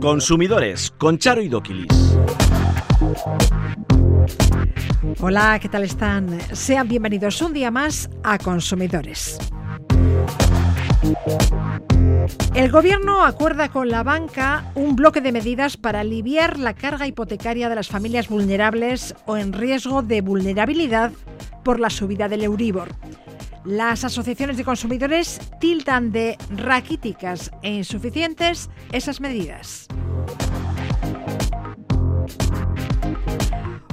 Consumidores con Charo y Doquilis. Hola, ¿qué tal están? Sean bienvenidos un día más a Consumidores. El Gobierno acuerda con la banca un bloque de medidas para aliviar la carga hipotecaria de las familias vulnerables o en riesgo de vulnerabilidad por la subida del Euribor. Las asociaciones de consumidores tildan de raquíticas e insuficientes esas medidas.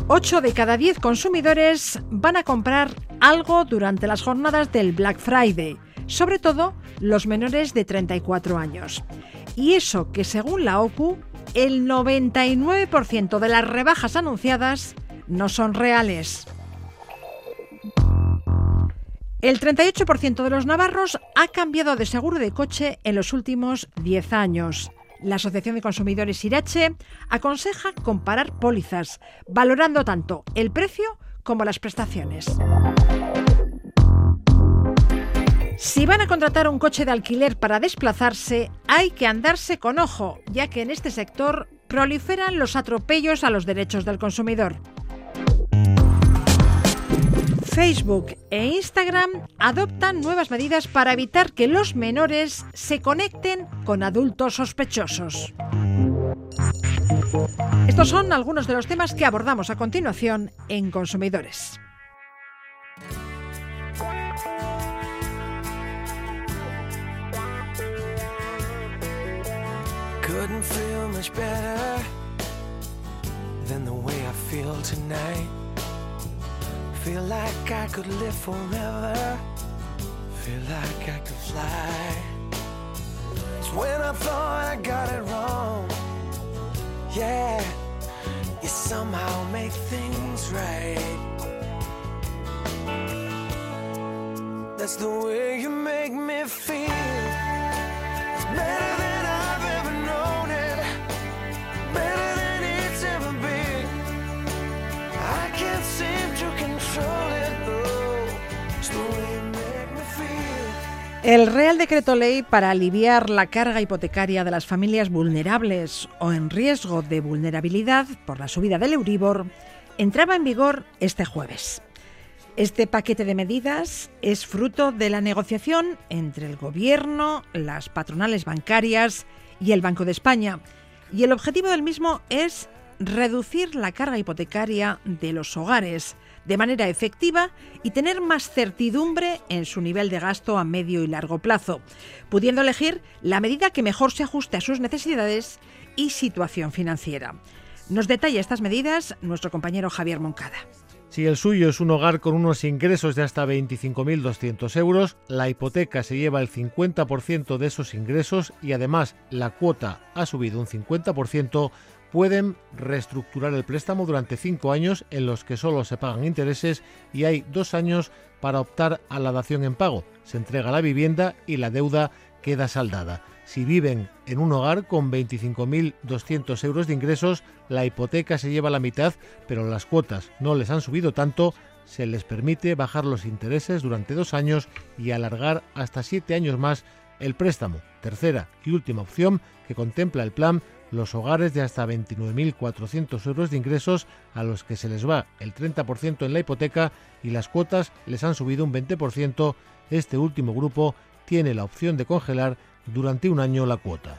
8 de cada 10 consumidores van a comprar algo durante las jornadas del Black Friday, sobre todo los menores de 34 años. Y eso que según la OCU, el 99% de las rebajas anunciadas no son reales. El 38% de los navarros ha cambiado de seguro de coche en los últimos 10 años. La Asociación de Consumidores Irache aconseja comparar pólizas, valorando tanto el precio como las prestaciones. Si van a contratar un coche de alquiler para desplazarse, hay que andarse con ojo, ya que en este sector proliferan los atropellos a los derechos del consumidor. Facebook e Instagram adoptan nuevas medidas para evitar que los menores se conecten con adultos sospechosos. Estos son algunos de los temas que abordamos a continuación en Consumidores. Feel like I could live forever. Feel like I could fly. It's when I thought I got it wrong. Yeah, you somehow make things right. That's the way you make me feel. It's better El Real Decreto Ley para aliviar la carga hipotecaria de las familias vulnerables o en riesgo de vulnerabilidad por la subida del Euribor entraba en vigor este jueves. Este paquete de medidas es fruto de la negociación entre el Gobierno, las patronales bancarias y el Banco de España. Y el objetivo del mismo es reducir la carga hipotecaria de los hogares de manera efectiva y tener más certidumbre en su nivel de gasto a medio y largo plazo, pudiendo elegir la medida que mejor se ajuste a sus necesidades y situación financiera. Nos detalla estas medidas nuestro compañero Javier Moncada. Si el suyo es un hogar con unos ingresos de hasta 25.200 euros, la hipoteca se lleva el 50% de esos ingresos y además la cuota ha subido un 50%, pueden reestructurar el préstamo durante cinco años en los que solo se pagan intereses y hay dos años para optar a la dación en pago. Se entrega la vivienda y la deuda queda saldada. Si viven en un hogar con 25.200 euros de ingresos, la hipoteca se lleva la mitad, pero las cuotas no les han subido tanto, se les permite bajar los intereses durante dos años y alargar hasta siete años más el préstamo. Tercera y última opción que contempla el plan, los hogares de hasta 29.400 euros de ingresos a los que se les va el 30% en la hipoteca y las cuotas les han subido un 20%. Este último grupo tiene la opción de congelar durante un año la cuota.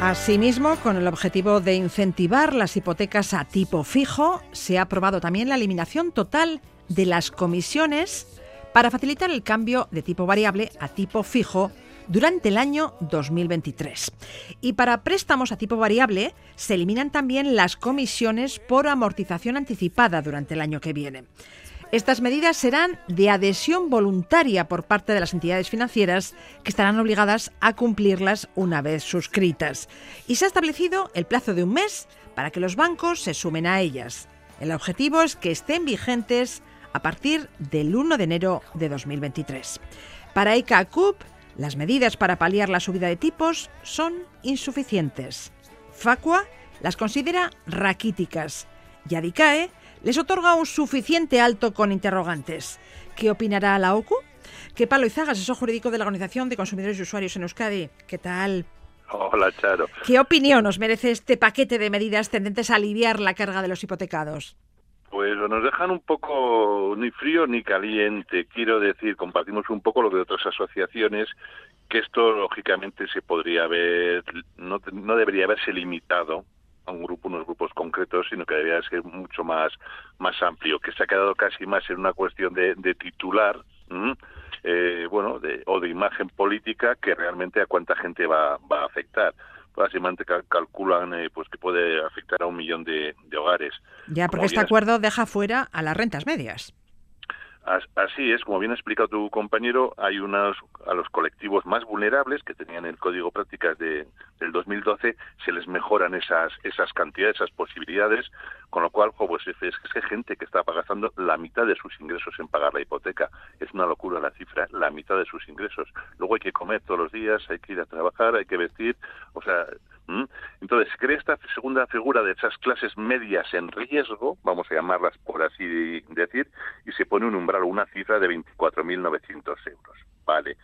Asimismo, con el objetivo de incentivar las hipotecas a tipo fijo, se ha aprobado también la eliminación total de las comisiones para facilitar el cambio de tipo variable a tipo fijo durante el año 2023. Y para préstamos a tipo variable se eliminan también las comisiones por amortización anticipada durante el año que viene. Estas medidas serán de adhesión voluntaria por parte de las entidades financieras que estarán obligadas a cumplirlas una vez suscritas. Y se ha establecido el plazo de un mes para que los bancos se sumen a ellas. El objetivo es que estén vigentes a partir del 1 de enero de 2023. Para ICA CUP, las medidas para paliar la subida de tipos son insuficientes. Facua las considera raquíticas y Adicae les otorga un suficiente alto con interrogantes. ¿Qué opinará la OCU? Que Pablo Izaga, asesor jurídico de la Organización de Consumidores y Usuarios en Euskadi. ¿Qué tal? Hola, Charo. ¿Qué opinión os merece este paquete de medidas tendentes a aliviar la carga de los hipotecados? Pues nos dejan un poco ni frío ni caliente. Quiero decir, compartimos un poco lo de otras asociaciones, que esto lógicamente se podría haber, no, no debería haberse limitado a un grupo, unos grupos concretos, sino que debería ser mucho más, más amplio, que se ha quedado casi más en una cuestión de, de titular, eh, bueno, de, o de imagen política que realmente a cuánta gente va, va a afectar. Básicamente calculan eh, pues que puede afectar a un millón de, de hogares. Ya, porque este acuerdo deja fuera a las rentas medias. Así es, como bien ha explicado tu compañero, hay unos a los colectivos más vulnerables que tenían el código prácticas de, del 2012 se les mejoran esas esas cantidades, esas posibilidades, con lo cual pues es, es gente que está pagando la mitad de sus ingresos en pagar la hipoteca, es una locura la cifra, la mitad de sus ingresos. Luego hay que comer todos los días, hay que ir a trabajar, hay que vestir, o sea, entonces, crea esta segunda figura de esas clases medias en riesgo, vamos a llamarlas por así decir, y se pone un umbral, una cifra de 24.900 euros. Vale.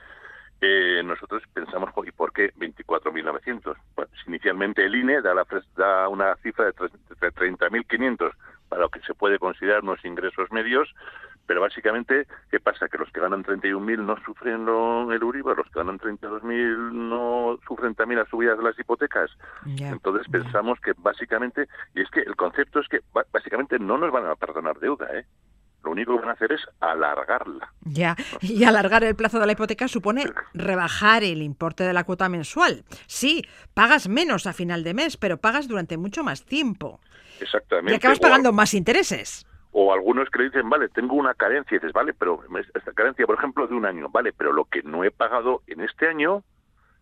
Eh, nosotros pensamos, ¿y por qué 24.900? Pues inicialmente el INE da, la, da una cifra de 30.500 para lo que se puede considerar unos ingresos medios, pero básicamente, ¿qué pasa? Que los que ganan 31.000 no sufren el Uribe, los que ganan 32.000 no sufren también las subidas de las hipotecas. Entonces pensamos que básicamente, y es que el concepto es que básicamente no nos van a perdonar deuda, ¿eh? Lo único que van a hacer es alargarla. Ya, y alargar el plazo de la hipoteca supone rebajar el importe de la cuota mensual. Sí, pagas menos a final de mes, pero pagas durante mucho más tiempo. Exactamente. Y acabas pagando más intereses o algunos que dicen, vale, tengo una carencia, y dices, vale, pero esta carencia, por ejemplo, de un año, vale, pero lo que no he pagado en este año,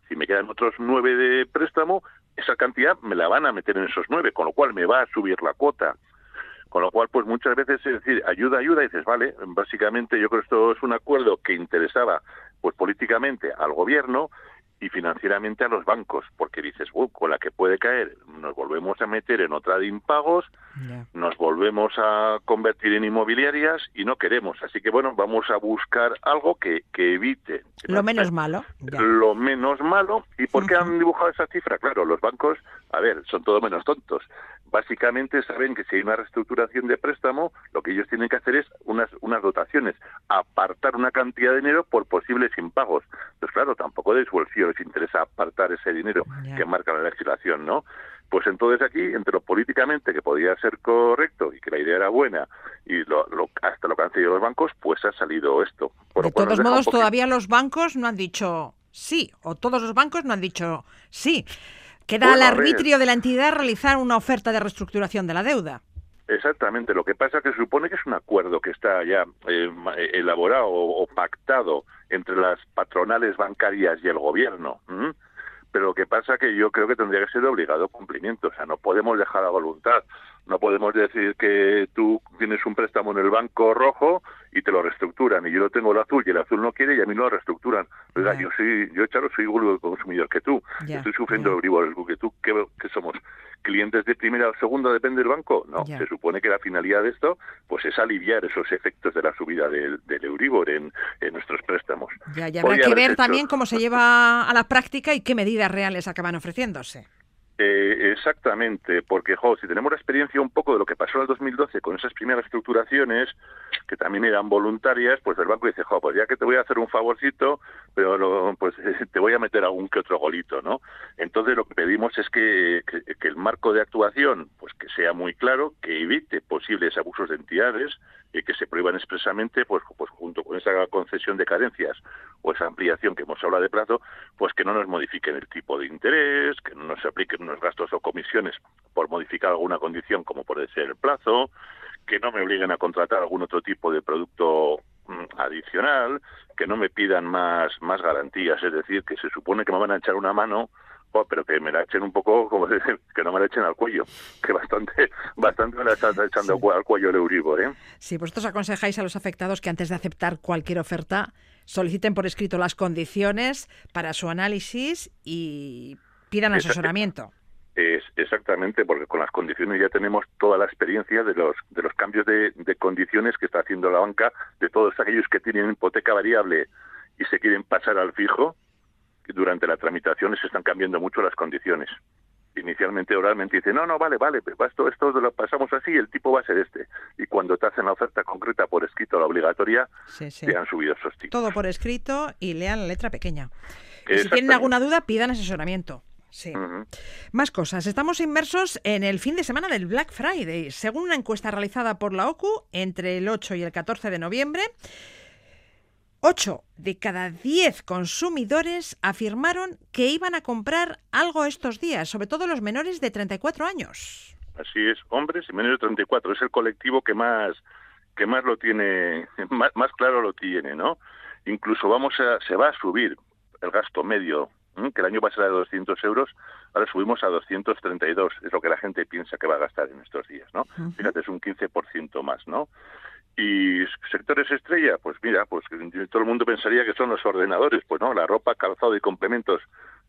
si me quedan otros nueve de préstamo, esa cantidad me la van a meter en esos nueve, con lo cual me va a subir la cuota. Con lo cual, pues muchas veces es decir, ayuda, ayuda, y dices, vale, básicamente yo creo que esto es un acuerdo que interesaba, pues políticamente al gobierno, y financieramente a los bancos, porque dices, con la que puede caer, nos volvemos a meter en otra de impagos, nos volvemos a convertir en inmobiliarias y no queremos. Así que bueno, vamos a buscar algo que, que evite. lo menos malo. Lo menos malo. ¿Y por qué han dibujado esa cifra? Claro, los bancos, a ver, son todo menos tontos básicamente saben que si hay una reestructuración de préstamo, lo que ellos tienen que hacer es unas, unas dotaciones, apartar una cantidad de dinero por posibles impagos. Pues claro, tampoco de su bolsillo les interesa apartar ese dinero que marca la legislación, ¿no? Pues entonces aquí, entre lo políticamente que podía ser correcto y que la idea era buena y lo, hasta lo que han decidido los bancos, pues ha salido esto. de todos modos, todavía los bancos no han dicho sí, o todos los bancos no han dicho sí. Queda al arbitrio de la entidad realizar una oferta de reestructuración de la deuda. Exactamente, lo que pasa es que se supone que es un acuerdo que está ya eh, elaborado o, pactado entre las patronales bancarias y el gobierno. Pero lo que pasa que yo creo que tendría que ser obligado cumplimiento, o sea, no podemos dejar a voluntad. No podemos decir que tú tienes un préstamo en el banco rojo y te lo reestructuran y yo lo tengo el azul y el azul no quiere y a mí no lo reestructuran. yo soy, yo Charo soy igual de consumidor que tú. Estoy sufriendo el Euribor, que tú, ¿qué, somos? ¿Clientes de primera o segunda depende del banco? No, se supone que la finalidad de esto pues es aliviar esos efectos de la subida del, del Euribor en, nuestros préstamos. Ya, ya habrá que ver también cómo se lleva a la práctica y qué medidas reales acaban ofreciéndose. Eh, exactamente, porque jo, si tenemos la experiencia un poco de lo que pasó en el 2012 con esas primeras estructuraciones, que también eran voluntarias, pues el banco dice, jo, pues ya que te voy a hacer un favorcito, pero pues te voy a meter algún que otro golito, ¿no? Entonces lo que pedimos es que, que, el marco de actuación, pues que sea muy claro, que evite posibles abusos de entidades, que se prohíban expresamente, pues, pues junto con esa concesión de carencias o esa ampliación que hemos hablado de plazo, pues que no nos modifiquen el tipo de interés, que no nos apliquen unos gastos o comisiones por modificar alguna condición como puede ser el plazo, que no me obliguen a contratar algún otro tipo de producto mm, adicional, que no me pidan más, más garantías, es decir, que se supone que me van a echar una mano pero que me la echen un poco, como que no me la echen al cuello, que bastante bastante me la están echando al cuello el Euribor. ¿eh? Sí, vosotros aconsejáis a los afectados que antes de aceptar cualquier oferta soliciten por escrito las condiciones para su análisis y pidan asesoramiento. Es, Exactamente, porque con las condiciones ya tenemos toda la experiencia de los de los cambios de, de condiciones que está haciendo la banca, de todos aquellos que tienen hipoteca variable y se quieren pasar al fijo, durante la tramitación se están cambiando mucho las condiciones. Inicialmente oralmente dice, no, no, vale, vale, esto, esto lo pasamos así, el tipo va a ser este. Y cuando te hacen la oferta concreta por escrito, la obligatoria, Sí, sí. te han subido esos tipos. Todo por escrito y lean la letra pequeña. Y si tienen alguna duda, pidan asesoramiento. Sí. Más cosas. Estamos inmersos en el fin de semana del Black Friday. Según una encuesta realizada por la OCU entre el 8 y el 14 de noviembre, 8 de cada 10 consumidores afirmaron que iban a comprar algo estos días, sobre todo los menores de 34 años. Así es, hombres y menores de 34. Es el colectivo que más que más lo tiene, más, más claro lo tiene, ¿no? Incluso vamos a, se va a subir el gasto medio, que el año pasado era de 200 euros, ahora subimos a 232, es lo que la gente piensa que va a gastar en estos días, ¿no? Fíjate, es un 15% más, ¿no? Y sectores estrella, pues mira, pues todo el mundo pensaría que son los ordenadores, pues no, la ropa, calzado y complementos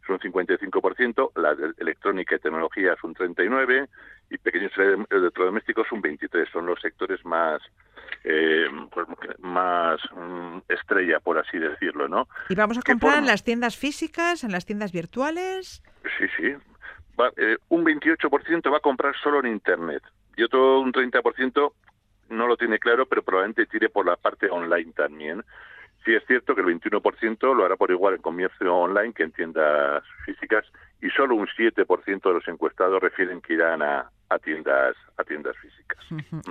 es un 55%, la de electrónica y tecnología es un 39% y pequeños electrodomésticos un 23%. Son los sectores más eh, pues, más mm, estrella, por así decirlo, ¿no? ¿Y vamos a ¿Qué comprar en las tiendas físicas, en las tiendas virtuales? Sí, sí. Va, eh, un 28% va a comprar solo en Internet y otro un 30% no lo tiene claro, pero probablemente tire por la parte online también. Sí es cierto que el 21% lo hará por igual en comercio online que en tiendas físicas y solo un 7% de los encuestados refieren que irán a, a tiendas a tiendas físicas.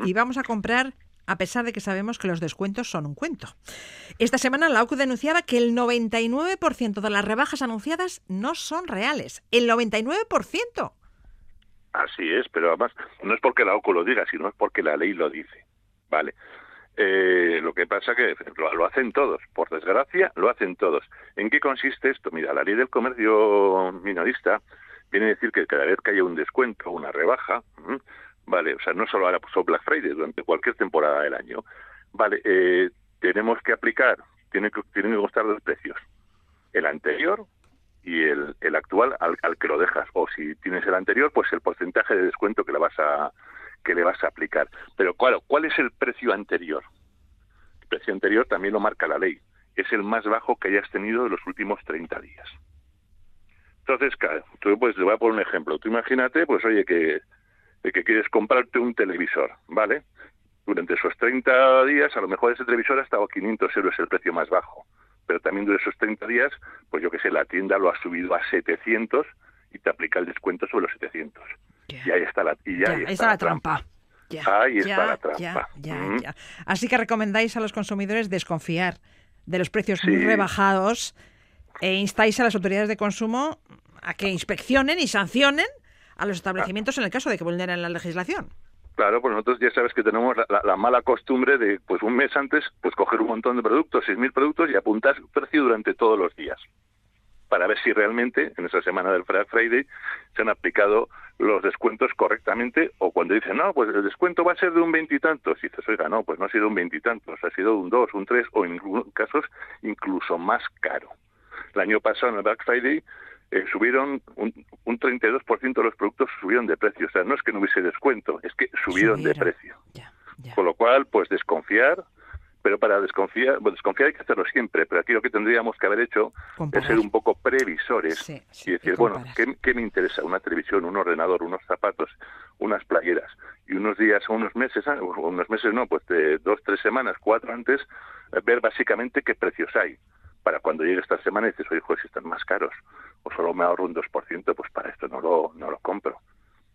Y vamos a comprar a pesar de que sabemos que los descuentos son un cuento. Esta semana la OCU denunciaba que el 99% de las rebajas anunciadas no son reales. El 99%. Así es, pero además no es porque la OCU lo diga, sino es porque la ley lo dice. Vale. Eh, lo que pasa que lo, hacen todos, por desgracia, lo hacen todos. ¿En qué consiste esto? Mira, la ley del comercio minorista viene a decir que cada vez que haya un descuento, una rebaja, vale, o sea, no solo ahora puso Black Friday, durante cualquier temporada del año, vale, eh, tenemos que aplicar, tienen que, tienen que costar dos precios, el anterior y el, el actual al, al, que lo dejas, o si tienes el anterior, pues el porcentaje de descuento que le vas a que le vas a aplicar. Pero claro, ¿cuál es el precio anterior? El precio anterior también lo marca la ley. Es el más bajo que hayas tenido en los últimos 30 días. Entonces, claro, tú, pues te voy a poner un ejemplo. Tú imagínate, pues oye, que, que quieres comprarte un televisor, ¿vale? Durante esos 30 días, a lo mejor ese televisor ha estado a 500 euros el precio más bajo. Pero también durante esos 30 días, pues yo que sé, la tienda lo ha subido a 700 y te aplica el descuento sobre los 700. Y ahí está la, y ya, ahí está la trampa. Ya, Ahí está ya, la trampa. ya, Mm. Así que recomendáis a los consumidores desconfiar de los precios Sí. muy rebajados e instáis a las autoridades de consumo a que inspeccionen y sancionen a los establecimientos en el caso de que vulneren la legislación. Claro, pues nosotros ya sabes que tenemos la, la- la mala costumbre de, pues un mes antes, pues coger un montón de productos, 6.000 productos y apuntar precio durante todos los días para ver si realmente en esa semana del Black Friday se han aplicado los descuentos correctamente o cuando dicen, no, pues el descuento va a ser de un veintitantos. Y dices, oiga, no, pues no ha sido un veintitantos, ha sido un dos, un tres o en algunos casos incluso más caro. El año pasado en el Black Friday eh, subieron un, un 32% de los productos subieron de precio. O sea, no es que no hubiese descuento, es que subieron, de precio. Con lo cual, pues desconfiar, pero para desconfiar, bueno, desconfiar hay que hacerlo siempre, pero aquí lo que tendríamos que haber hecho Comparar. es ser un poco previsores Sí, sí, y decir, y bueno. ¿qué, qué me interesa? Una televisión, un ordenador, unos zapatos, unas playeras, y unos días o unos meses, ah, o unos meses no, pues de dos, tres semanas, cuatro antes, eh, ver básicamente qué precios hay. Para cuando llegue esta semana y dices, oye, joder, si están más caros, o solo me ahorro un 2%, pues para esto no lo, no lo compro.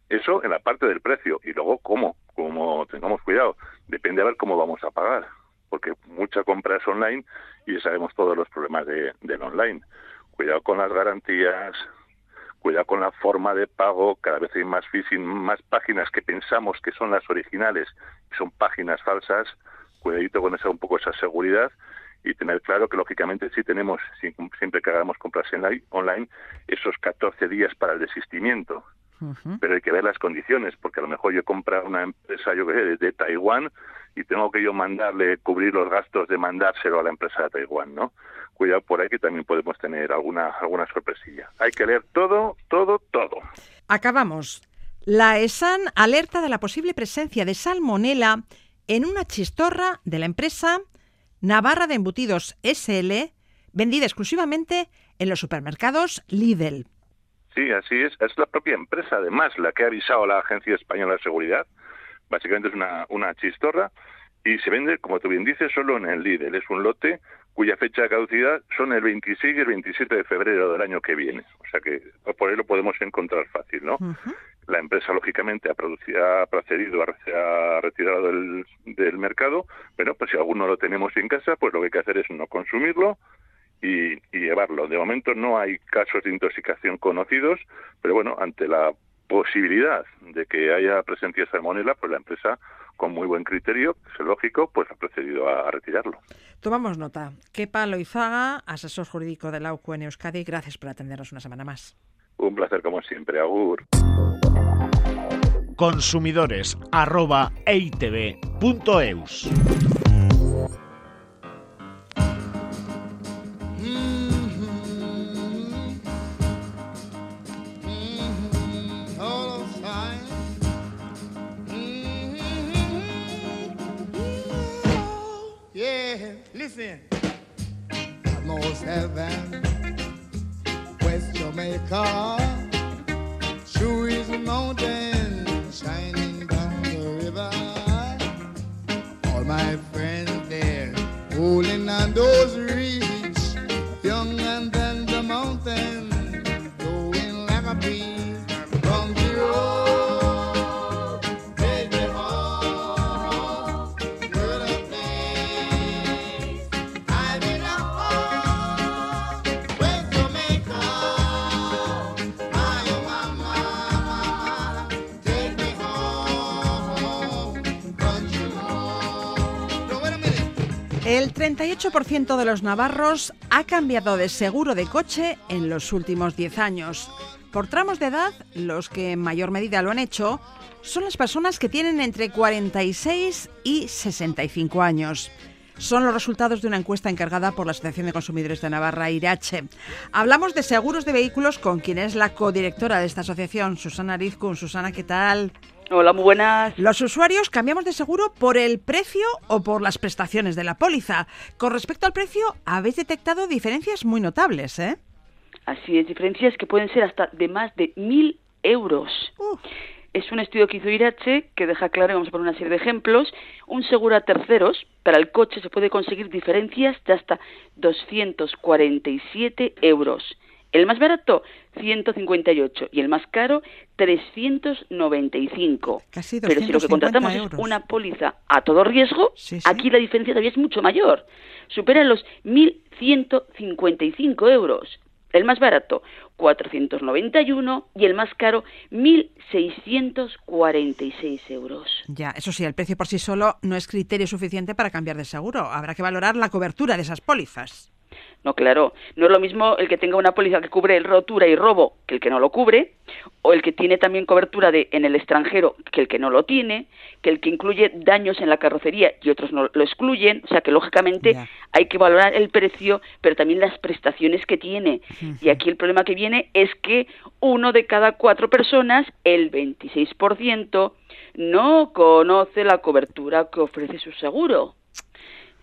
Eso en la parte del precio. Y luego, ¿cómo? Como tengamos cuidado. Depende a ver cómo vamos a pagar. Porque mucha compra es online y ya sabemos todos los problemas de, del online. Cuidado con las garantías, cuidado con la forma de pago. Cada vez hay más phishing, más páginas que pensamos que son las originales y son páginas falsas. Cuidadito con esa un poco esa seguridad y tener claro que lógicamente sí tenemos, si- siempre que hagamos compras online, esos 14 días para el desistimiento pero hay que ver las condiciones, porque a lo mejor yo compro una empresa, yo qué sé, de Taiwán y tengo que yo mandarle, cubrir los gastos de mandárselo a la empresa de Taiwán, ¿no? Cuidado por ahí que también podemos tener alguna, alguna sorpresilla. Hay que leer todo, todo, todo. Acabamos. La ESAN alerta de la posible presencia de salmonela en una chistorra de la empresa Navarra de Embutidos SL, vendida exclusivamente en los supermercados Lidl. Sí, así es. Es la propia empresa, además, la que ha avisado a la Agencia Española de Seguridad. Básicamente es una, una chistorra y se vende, como tú bien dices, solo en el Lidl. Es un lote cuya fecha de caducidad son el 26 y el 27 de febrero del año que viene. O sea que por ahí lo podemos encontrar fácil, ¿no? La empresa, lógicamente, ha, producido, ha procedido a, retirarlo del, del mercado, pero pues si alguno lo tenemos en casa, pues lo que hay que hacer es no consumirlo y, y llevarlo. De momento no hay casos de intoxicación conocidos, pero bueno, ante la posibilidad de que haya presencia de salmonela, pues la empresa, con muy buen criterio, es lógico, pues ha procedido a, retirarlo. Tomamos nota. Kepa Loizaga, asesor jurídico de la UCU en Euskadi, gracias por atendernos una semana más. Un placer como siempre, Agur. Consumidores arroba Listen. North Heaven, West Jamaica, sure is a mountain shining down the river. All my friends there, holding on those reeds, 38% de los navarros ha cambiado de seguro de coche en los últimos 10 años. Por tramos de edad, los que en mayor medida lo han hecho son las personas que tienen entre 46 y 65 años. Son los resultados de una encuesta encargada por la Asociación de Consumidores de Navarra, IRACHE. Hablamos de seguros de vehículos con quien es la codirectora de esta asociación, Susana Arizcun. Susana, ¿qué tal? Hola, muy buenas. Los usuarios cambiamos de seguro por el precio o por las prestaciones de la póliza. Con respecto al precio, habéis detectado diferencias muy notables, ¿eh? Así es, diferencias que pueden ser hasta de más de mil euros. Uh, Es un estudio que hizo Irache que deja claro, y vamos a poner una serie de ejemplos, un seguro a terceros, para el coche se puede conseguir diferencias de hasta 247 euros. El más barato, 158, y el más caro, 395. Casi Pero si lo que 250 contratamos euros. es una póliza a todo riesgo, Sí, sí. aquí la diferencia todavía es mucho mayor. Supera los 1.155 euros. El más barato, 491, y el más caro, 1.646 euros. ya, eso sí, el precio por sí solo no es criterio suficiente para cambiar de seguro. Habrá que valorar la cobertura de esas pólizas. No, claro, no es lo mismo el que tenga una póliza que cubre rotura y robo que el que no lo cubre, o el que tiene también cobertura de en el extranjero que el que no lo tiene, que el que incluye daños en la carrocería y otros no lo excluyen, o sea que lógicamente hay que valorar el precio, pero también las prestaciones que tiene. Y aquí el problema que viene es que uno de cada cuatro personas, el 26%, no conoce la cobertura que ofrece su seguro.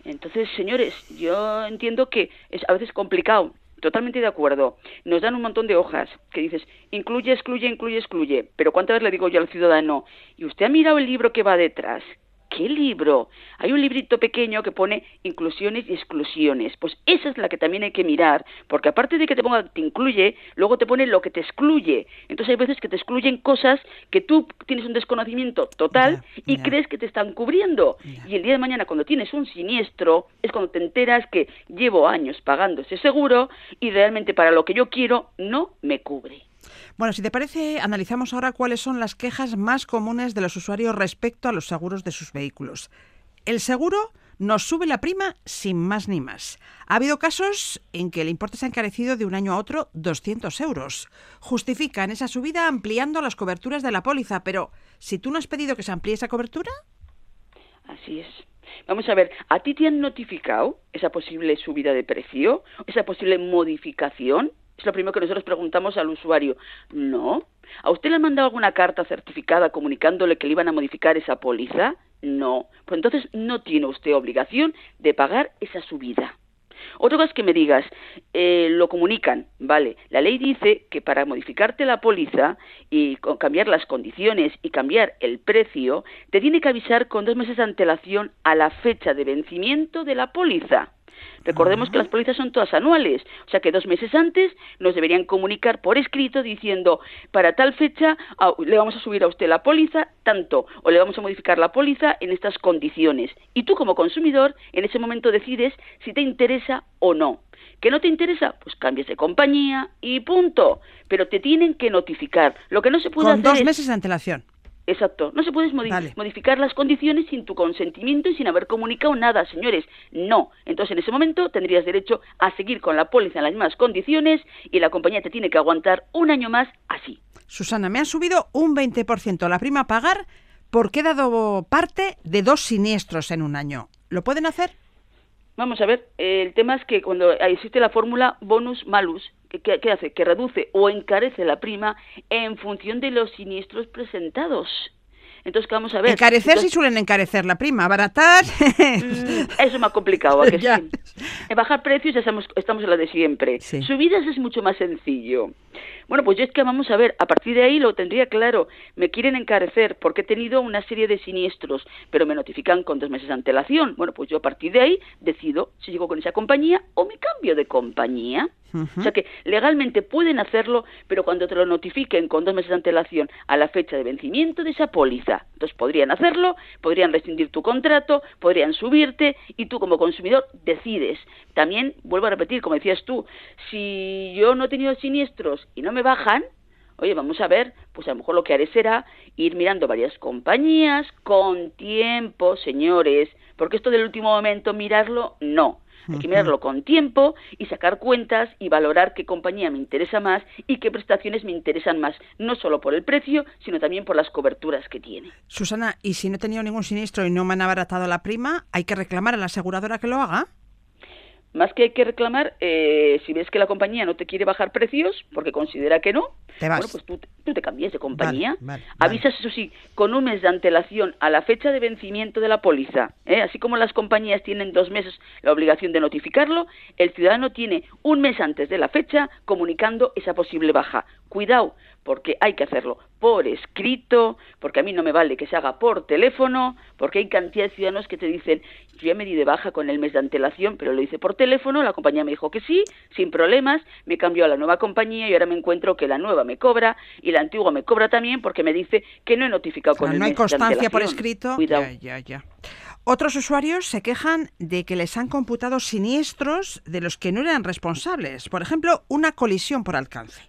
Entonces, señores, yo entiendo que es a veces complicado. Totalmente de acuerdo. Nos dan un montón de hojas que dices, incluye, excluye, incluye, excluye. Pero ¿cuántas veces le digo yo al ciudadano? ¿Y usted ha mirado el libro que va detrás? ¿Qué libro? Hay un librito pequeño que pone inclusiones y exclusiones. Pues esa es la que también hay que mirar, porque aparte de que te ponga te incluye, luego te pone lo que te excluye. Entonces hay veces que te excluyen cosas que tú tienes un desconocimiento total y crees que te están cubriendo. Y el día de mañana cuando tienes un siniestro es cuando te enteras que llevo años pagando ese seguro y realmente para lo que yo quiero no me cubre. Bueno, si te parece, analizamos ahora cuáles son las quejas más comunes de los usuarios respecto a los seguros de sus vehículos. El seguro nos sube la prima sin más ni más. Ha habido casos en que el importe se ha encarecido de un año a otro 200 euros. Justifican esa subida ampliando las coberturas de la póliza, pero si tú no has pedido que se amplíe esa cobertura, Así es. Vamos a ver, ¿a ti te han notificado esa posible subida de precio? ¿Esa posible modificación? Es lo primero que nosotros preguntamos al usuario. No, ¿A usted le han mandado alguna carta certificada comunicándole que le iban a modificar esa póliza? No. Pues entonces no tiene usted obligación de pagar esa subida. Otra cosa es que me digas, eh, lo comunican, vale. La ley dice que para modificarte la póliza y cambiar las condiciones y cambiar el precio, te tiene que avisar con dos meses de antelación a la fecha de vencimiento de la póliza. Recordemos que las pólizas son todas anuales, o sea que dos meses antes nos deberían comunicar por escrito diciendo para tal fecha le vamos a subir a usted la póliza tanto o le vamos a modificar la póliza en estas condiciones. Y tú como consumidor en ese momento decides si te interesa o no. ¿Que no te interesa? Pues cambies de compañía y punto. Pero te tienen que notificar. Lo que no se puede Con hacer dos es... meses de antelación. Exacto. No se puede modi- Vale. modificar las condiciones sin tu consentimiento y sin haber comunicado nada, señores. No. Entonces, en ese momento tendrías derecho a seguir con la póliza en las mismas condiciones y la compañía te tiene que aguantar un año más así. Susana, me han subido un 20% la prima a pagar porque he dado parte de dos siniestros en un año. ¿Lo pueden hacer? Vamos a ver, el tema es que cuando existe la fórmula bonus malus, ¿qué, qué- qué hace? Que reduce o encarece la prima en función de los siniestros presentados. Entonces, ¿qué vamos a ver? Encarecer Entonces- si suelen encarecer la prima, abaratar. Mm, Eso es más complicado, ¿a que sí? En bajar precios ya estamos, estamos en la de siempre. Sí. Subidas es mucho más sencillo. Bueno, pues yo es que vamos a ver, a partir de ahí lo tendría claro. Me quieren encarecer porque he tenido una serie de siniestros, pero me notifican con dos meses de antelación. Bueno, pues yo a partir de ahí decido si sigo con esa compañía o me cambio de compañía. O sea que legalmente pueden hacerlo, pero cuando te lo notifiquen con dos meses de antelación a la fecha de vencimiento de esa póliza, entonces podrían hacerlo, podrían rescindir tu contrato, podrían subirte y tú como consumidor decides. También, vuelvo a repetir, como decías tú, si yo no he tenido siniestros y no me bajan, Oye, vamos a ver, pues a lo mejor lo que haré será ir mirando varias compañías con tiempo, señores, porque esto del último momento mirarlo, no. Hay que mirarlo con tiempo y sacar cuentas y valorar qué compañía me interesa más y qué prestaciones me interesan más, no solo por el precio, sino también por las coberturas que tiene. Susana, ¿y si no he tenido ningún siniestro y no me han abaratado la prima, hay que reclamar a la aseguradora que lo haga? Más que hay que reclamar, eh, si ves que la compañía no te quiere bajar precios, porque considera que no, Te vas. bueno, pues tú, tú te cambias de compañía. Vale, vale, Avisas, eso sí, con un mes de antelación a la fecha de vencimiento de la póliza. ¿eh? Así como las compañías tienen dos meses la obligación de notificarlo, el ciudadano tiene un mes antes de la fecha comunicando esa posible baja. Cuidado, porque hay que hacerlo por escrito, porque a mí no me vale que se haga por teléfono, porque hay cantidad de ciudadanos que te dicen, yo ya me di de baja con el mes de antelación, pero lo hice por teléfono, la compañía me dijo que sí, sin problemas, me cambió a la nueva compañía y ahora me encuentro que la nueva me cobra y la antigua me cobra también porque me dice que no he notificado con el no hay mes de constancia por antelación. escrito. Cuidado. Ya, ya, ya. Otros usuarios se quejan de que les han computado siniestros de los que no eran responsables. Por ejemplo, una colisión por alcance.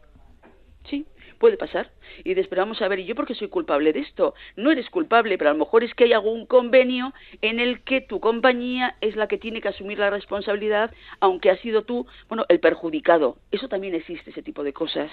Puede pasar. Y después vamos a ver, ¿y yo por qué soy culpable de esto? No eres culpable, pero a lo mejor es que hay algún convenio en el que tu compañía es la que tiene que asumir la responsabilidad, aunque has sido tú, bueno, el perjudicado. Eso también existe, ese tipo de cosas.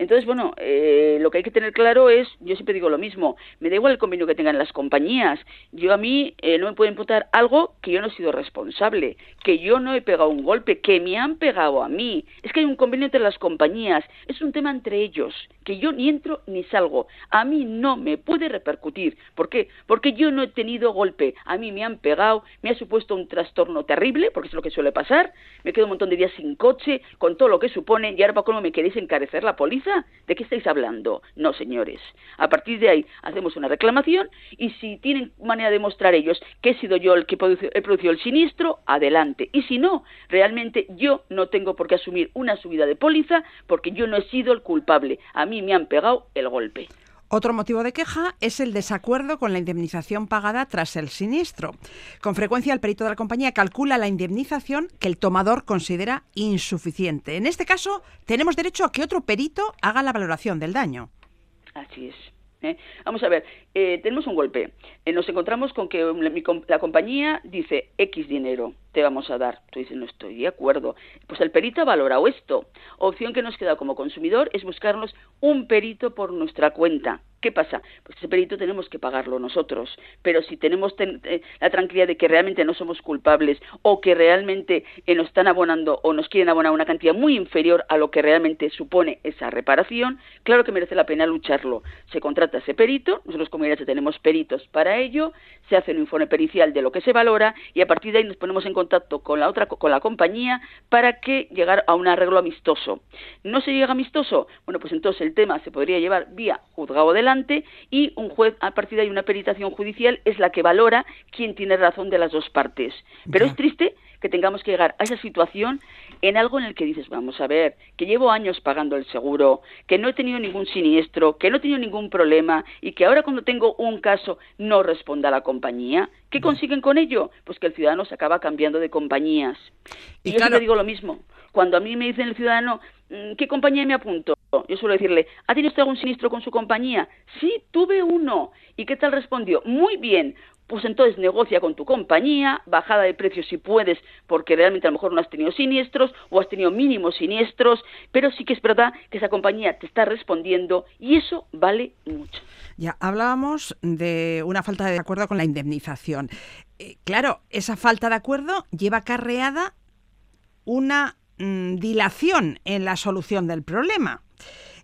Entonces, bueno, eh, lo que hay que tener claro es, yo siempre digo lo mismo, me da igual el convenio que tengan las compañías. Yo a mí eh, no me puedo imputar algo que yo no he sido responsable, que yo no he pegado un golpe, que me han pegado a mí. Es que hay un convenio entre las compañías, es un tema entre ellos, que yo ni entro ni salgo. A mí no me puede repercutir. ¿Por qué? Porque yo no he tenido golpe. A mí me han pegado, me ha supuesto un trastorno terrible, porque es lo que suele pasar. Me quedo un montón de días sin coche, con todo lo que supone, y ahora para cómo me queréis encarecer la póliza. ¿De qué estáis hablando? No, señores. A partir de ahí hacemos una reclamación y si tienen manera de demostrar ellos que he sido yo el que he producido el siniestro, adelante. Y si no, realmente yo no tengo por qué asumir una subida de póliza porque yo no he sido el culpable. A mí me han pegado el golpe. Otro motivo de queja es el desacuerdo con la indemnización pagada tras el siniestro. Con frecuencia el perito de la compañía calcula la indemnización que el tomador considera insuficiente. En este caso, tenemos derecho a que otro perito haga la valoración del daño. Así es. ¿eh? Vamos a ver, eh, tenemos un golpe. Eh, nos encontramos con que la, la compañía dice X dinero. Te vamos a dar. Tú dices, no estoy de acuerdo. Pues el perito ha valorado esto. Opción que nos queda como consumidor es buscarnos un perito por nuestra cuenta. ¿Qué pasa? Pues ese perito tenemos que pagarlo nosotros. Pero si tenemos ten- eh, la tranquilidad de que realmente no somos culpables o que realmente eh, nos están abonando o nos quieren abonar una cantidad muy inferior a lo que realmente supone esa reparación, claro que merece la pena lucharlo. Se contrata ese perito, nosotros como IRH tenemos peritos para ello, se hace un informe pericial de lo que se valora y a partir de ahí nos ponemos en contacto con la otra con la compañía para que llegar a un arreglo amistoso. ¿No se llega amistoso? Bueno, pues entonces el tema se podría llevar vía juzgado delante y un juez a partir de ahí una peritación judicial es la que valora quién tiene razón de las dos partes. Pero Ya. es triste que tengamos que llegar a esa situación en algo en el que dices, vamos a ver, que llevo años pagando el seguro, que no he tenido ningún siniestro, que no he tenido ningún problema y que ahora cuando tengo un caso no responda la compañía. ¿Qué consiguen con ello? Pues que el ciudadano se acaba cambiando de compañías. Y Y, yo claro- siempre digo lo mismo. Cuando a mí me dicen el ciudadano, "Mm, ¿qué compañía me apunto? Yo suelo decirle, ¿ha tenido usted algún siniestro con su compañía? Sí, tuve uno. ¿Y qué tal respondió? Muy bien. Pues entonces negocia con tu compañía, bajada de precios si puedes, porque realmente a lo mejor no has tenido siniestros o has tenido mínimos siniestros, pero sí que es verdad que esa compañía te está respondiendo y eso vale mucho. Ya hablábamos de una falta de acuerdo con la indemnización. Eh, claro, esa falta de acuerdo lleva acarreada una mm, dilación en la solución del problema.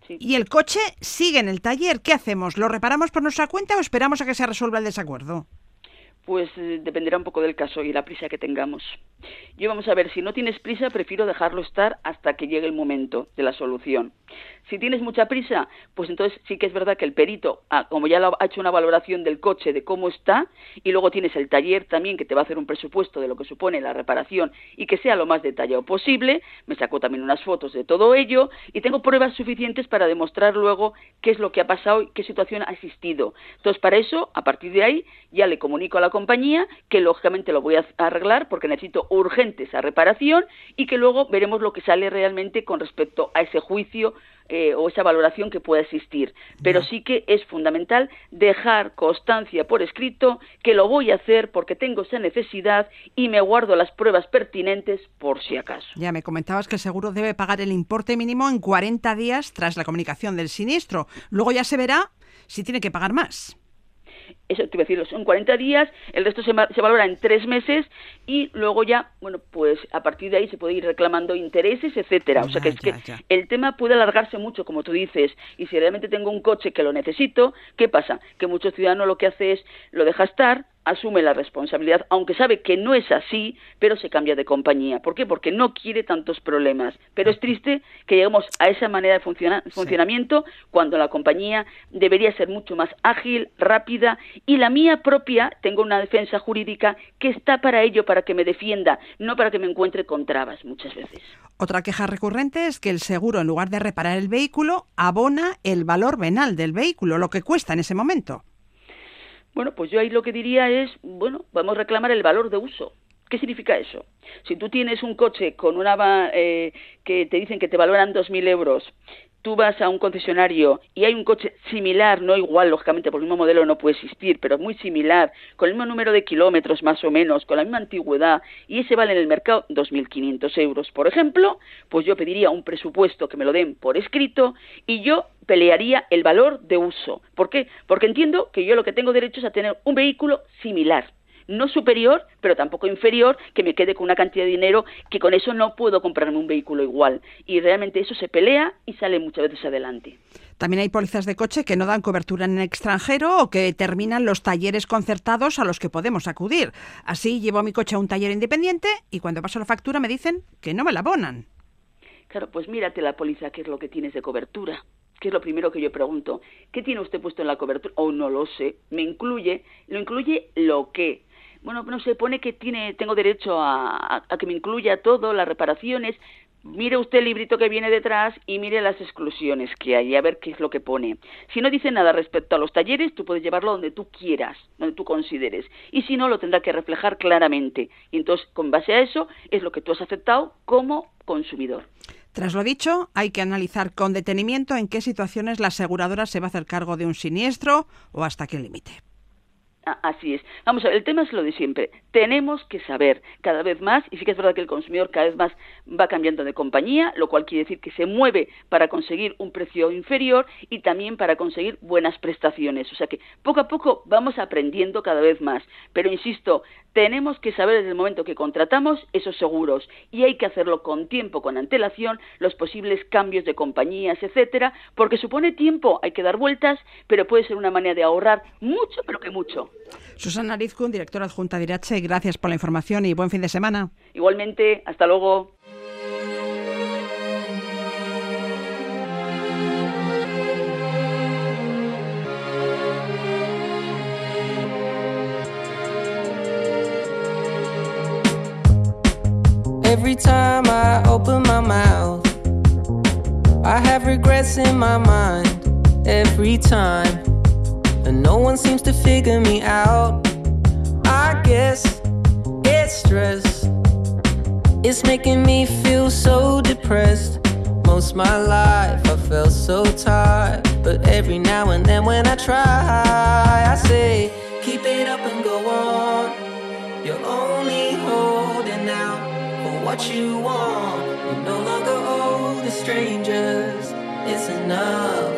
Sí. Y el coche sigue en el taller. ¿Qué hacemos? ¿Lo reparamos por nuestra cuenta o esperamos a que se resuelva el desacuerdo? Pues eh, dependerá un poco del caso y la prisa que tengamos. Yo vamos a ver, si no tienes prisa, prefiero dejarlo estar hasta que llegue el momento de la solución. Si tienes mucha prisa, pues entonces sí que es verdad que el perito, ah, como ya lo ha hecho una valoración del coche, de cómo está, y luego tienes el taller también que te va a hacer un presupuesto de lo que supone la reparación y que sea lo más detallado posible, me sacó también unas fotos de todo ello y tengo pruebas suficientes para demostrar luego qué es lo que ha pasado y qué situación ha existido. Entonces, para eso, a partir de ahí, ya le comunico a la compañía que lógicamente lo voy a arreglar porque necesito urgente esa reparación y que luego veremos lo que sale realmente con respecto a ese juicio eh, o esa valoración que pueda existir. Pero sí que es fundamental dejar constancia por escrito que lo voy a hacer porque tengo esa necesidad y me guardo las pruebas pertinentes por si acaso. Ya me comentabas que el seguro debe pagar el importe mínimo en 40 días tras la comunicación del siniestro. Luego ya se verá si tiene que pagar más. Eso te iba a decir, son 40 días, el resto se, se valora en tres meses y luego ya, bueno, pues a partir de ahí se puede ir reclamando intereses, etcétera. O sea que Ya, es que ya. el tema puede alargarse mucho, como tú dices, y si realmente tengo un coche que lo necesito, ¿qué pasa? Que muchos ciudadanos lo que hace es lo deja estar, asume la responsabilidad, aunque sabe que no es así, pero se cambia de compañía. ¿Por qué? Porque no quiere tantos problemas. Pero es triste que lleguemos a esa manera de funciona- funcionamiento cuando la compañía debería ser mucho más ágil, rápida y la mía propia tengo una defensa jurídica que está para ello, para que me defienda, no para que me encuentre con trabas muchas veces. Otra queja recurrente es que el seguro, en lugar de reparar el vehículo, abona el valor venal del vehículo, lo que cuesta en ese momento. Bueno, pues yo ahí lo que diría es, bueno, vamos a reclamar el valor de uso. ¿Qué significa eso? Si tú tienes un coche con una eh, que te dicen que te valoran 2.000 euros, tú vas a un concesionario y hay un coche similar, no igual, lógicamente, por el mismo modelo no puede existir, pero muy similar, con el mismo número de kilómetros más o menos, con la misma antigüedad, y ese vale en el mercado 2.500 euros, por ejemplo, pues yo pediría un presupuesto que me lo den por escrito y yo pelearía el valor de uso. ¿Por qué? Porque entiendo que yo lo que tengo derecho es a tener un vehículo similar no superior, pero tampoco inferior, que me quede con una cantidad de dinero que con eso no puedo comprarme un vehículo igual. Y realmente eso se pelea y sale muchas veces adelante. También hay pólizas de coche que no dan cobertura en el extranjero o que terminan los talleres concertados a los que podemos acudir. Así llevo mi coche a un taller independiente y cuando paso la factura me dicen que no me la abonan. Claro, pues mírate la póliza, qué es lo que tienes de cobertura. ¿Qué es lo primero que yo pregunto? ¿Qué tiene usted puesto en la cobertura? O no lo sé. ¿Me incluye? ¿Lo incluye lo qué? Bueno, no se pone que tiene, tengo derecho a, a- a que me incluya todo, las reparaciones. Mire usted el librito que viene detrás y mire las exclusiones que hay, a ver qué es lo que pone. Si no dice nada respecto a los talleres, tú puedes llevarlo donde tú quieras, donde tú consideres. Y si no, lo tendrá que reflejar claramente. Y entonces, con base a eso, es lo que tú has aceptado como consumidor. Tras lo dicho, hay que analizar con detenimiento en qué situaciones la aseguradora se va a hacer cargo de un siniestro o hasta qué límite. Ah, Así es. Vamos a ver, el tema es lo de siempre. Tenemos que saber cada vez más, y sí que es verdad que el consumidor cada vez más va cambiando de compañía, lo cual quiere decir que se mueve para conseguir un precio inferior y también para conseguir buenas prestaciones. O sea que poco a poco vamos aprendiendo cada vez más. Pero insisto, tenemos que saber desde el momento que contratamos esos seguros y hay que hacerlo con tiempo, con antelación, los posibles cambios de compañías, etcétera, porque supone tiempo, hay que dar vueltas, pero puede ser una manera de ahorrar mucho, pero que mucho. Susana Arizcun, directora adjunta de Irache, gracias por la información y buen fin de semana. Igualmente, hasta luego. Every time I open my mouth, I have regrets in my mind. Every time, and no one seems to figure me out. I guess it's stress. It's making me feel so depressed. Most my life I felt so tired, but every now and then when I try, I say, keep it up and go on. You're only holding out for what you want. You no longer the strangers. It's enough.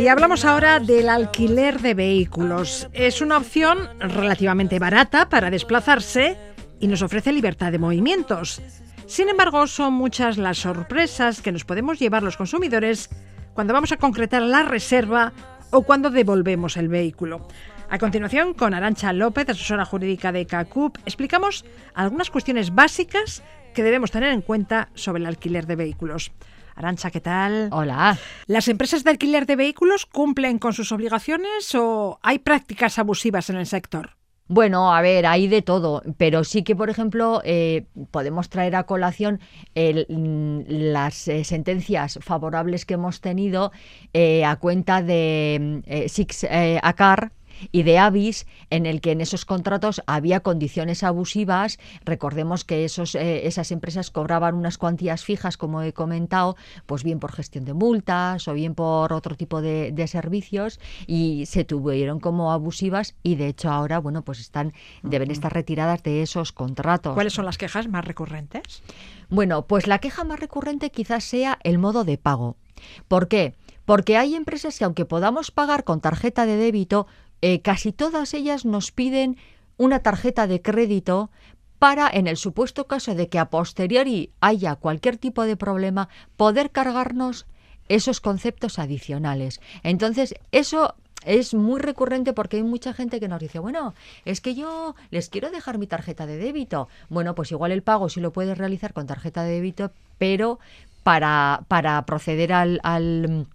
Y hablamos ahora del alquiler de vehículos. Es una opción relativamente barata para desplazarse y nos ofrece libertad de movimientos. Sin embargo, son muchas las sorpresas que nos podemos llevar los consumidores cuando vamos a concretar la reserva o cuando devolvemos el vehículo. A continuación, con Arancha López, asesora jurídica de CACUP, explicamos algunas cuestiones básicas que debemos tener en cuenta sobre el alquiler de vehículos. Arancha, ¿qué tal? Hola. ¿Las empresas de alquiler de vehículos cumplen con sus obligaciones o hay prácticas abusivas en el sector? Bueno, a ver, hay de todo, pero sí que, por ejemplo, eh, podemos traer a colación el, mm, las eh, sentencias favorables que hemos tenido eh, a cuenta de mm, Six Acar y de Avis, en el que en esos contratos había condiciones abusivas. Recordemos que esos, eh, esas empresas cobraban unas cuantías fijas, como he comentado, pues bien por gestión de multas o bien por otro tipo de, de servicios y se tuvieron como abusivas y de hecho ahora, bueno, pues están deben estar retiradas de esos contratos. ¿Cuáles son las quejas más recurrentes? Bueno, pues la queja más recurrente quizás sea el modo de pago. ¿Por qué? Porque hay empresas que aunque podamos pagar con tarjeta de débito, eh, casi todas ellas nos piden una tarjeta de crédito para, en el supuesto caso de que a posteriori haya cualquier tipo de problema, poder cargarnos esos conceptos adicionales. Entonces, eso es muy recurrente porque hay mucha gente que nos dice, bueno, es que yo les quiero dejar mi tarjeta de débito. Bueno, pues igual el pago sí lo puedes realizar con tarjeta de débito, pero para, para proceder al, al,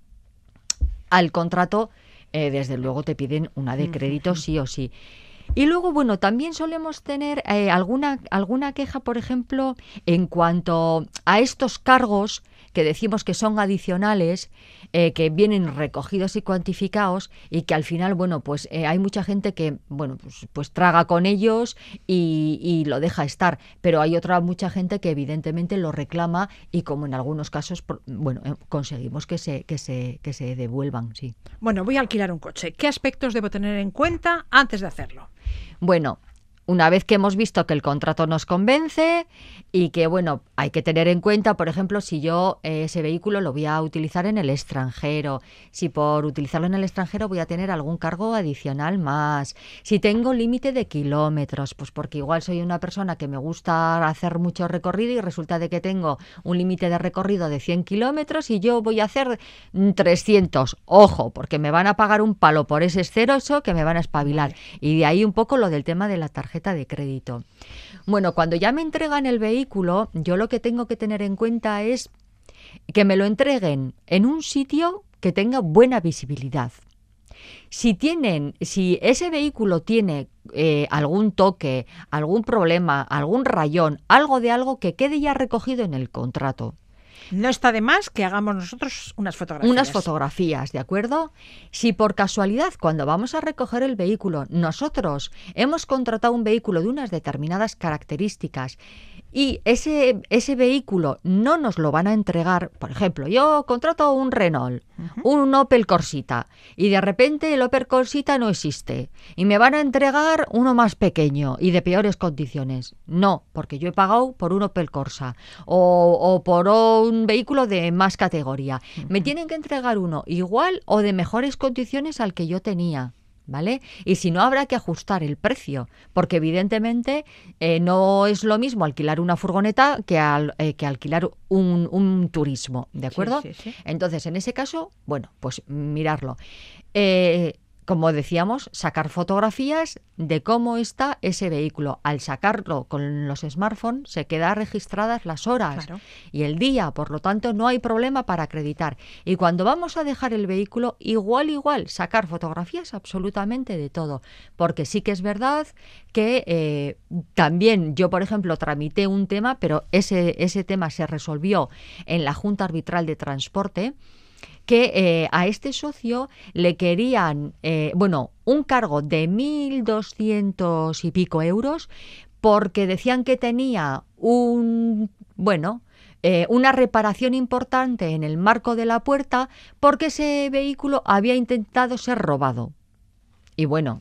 al contrato, eh, desde luego te piden una de crédito sí o sí. Y luego, bueno, también solemos tener eh, alguna, alguna queja, por ejemplo, en cuanto a estos cargos que decimos que son adicionales, eh, que vienen recogidos y cuantificados y que al final, bueno, pues eh, hay mucha gente que, bueno, pues, pues traga con ellos y, y lo deja estar, pero hay otra mucha gente que evidentemente lo reclama y como en algunos casos, bueno, eh, conseguimos que se, que se, que se devuelvan, sí. Bueno, voy a alquilar un coche. ¿Qué aspectos debo tener en cuenta antes de hacerlo? Bueno, una vez que hemos visto que el contrato nos convence y que, bueno, hay que tener en cuenta, por ejemplo, si yo eh, ese vehículo lo voy a utilizar en el extranjero, si por utilizarlo en el extranjero voy a tener algún cargo adicional más, si tengo límite de kilómetros, pues porque igual soy una persona que me gusta hacer mucho recorrido y resulta de que tengo un límite de recorrido de 100 kilómetros y yo voy a hacer mm, 300. Ojo, porque me van a pagar un palo por ese exceroso que me van a espabilar. Y de ahí un poco lo del tema de la tarjeta de crédito. Bueno, cuando ya me entregan el vehículo, yo lo que tengo que tener en cuenta es que me lo entreguen en un sitio que tenga buena visibilidad. Si tienen, si ese vehículo tiene eh, algún toque, algún problema, algún rayón, algo de algo que quede ya recogido en el contrato. No está de más que hagamos nosotros unas fotografías. unas fotografías, ¿de acuerdo? Si por casualidad cuando vamos a recoger el vehículo nosotros hemos contratado un vehículo de unas determinadas características y ese, ese vehículo no nos lo van a entregar, por ejemplo, yo contrato un Renault, un Opel Corsita y de repente el Opel Corsita no existe y me van a entregar uno más pequeño y de peores condiciones. No, porque yo he pagado por un Opel Corsa o, o por un vehículo de más categoría. Me tienen que entregar uno igual o de mejores condiciones al que yo tenía. ¿Vale? Y si no, habrá que ajustar el precio, porque evidentemente eh, no es lo mismo alquilar una furgoneta que, al- eh, que alquilar un, un turismo, ¿de acuerdo? sí, sí. Entonces, en ese caso, bueno, pues mirarlo. Eh, como decíamos, sacar fotografías de cómo está ese vehículo. Al sacarlo con los smartphones se quedan registradas las horas Claro. y el día, por lo tanto no hay problema para acreditar. Y cuando vamos a dejar el vehículo, igual, igual, sacar fotografías absolutamente de todo. Porque sí que es verdad que eh, también yo, por ejemplo, tramité un tema, pero ese, ese tema se resolvió en la Junta Arbitral de Transporte que eh, a este socio le querían, eh, bueno, un cargo de 1.200 y pico euros porque decían que tenía un, bueno, eh, una reparación importante en el marco de la puerta porque ese vehículo había intentado ser robado. Y bueno,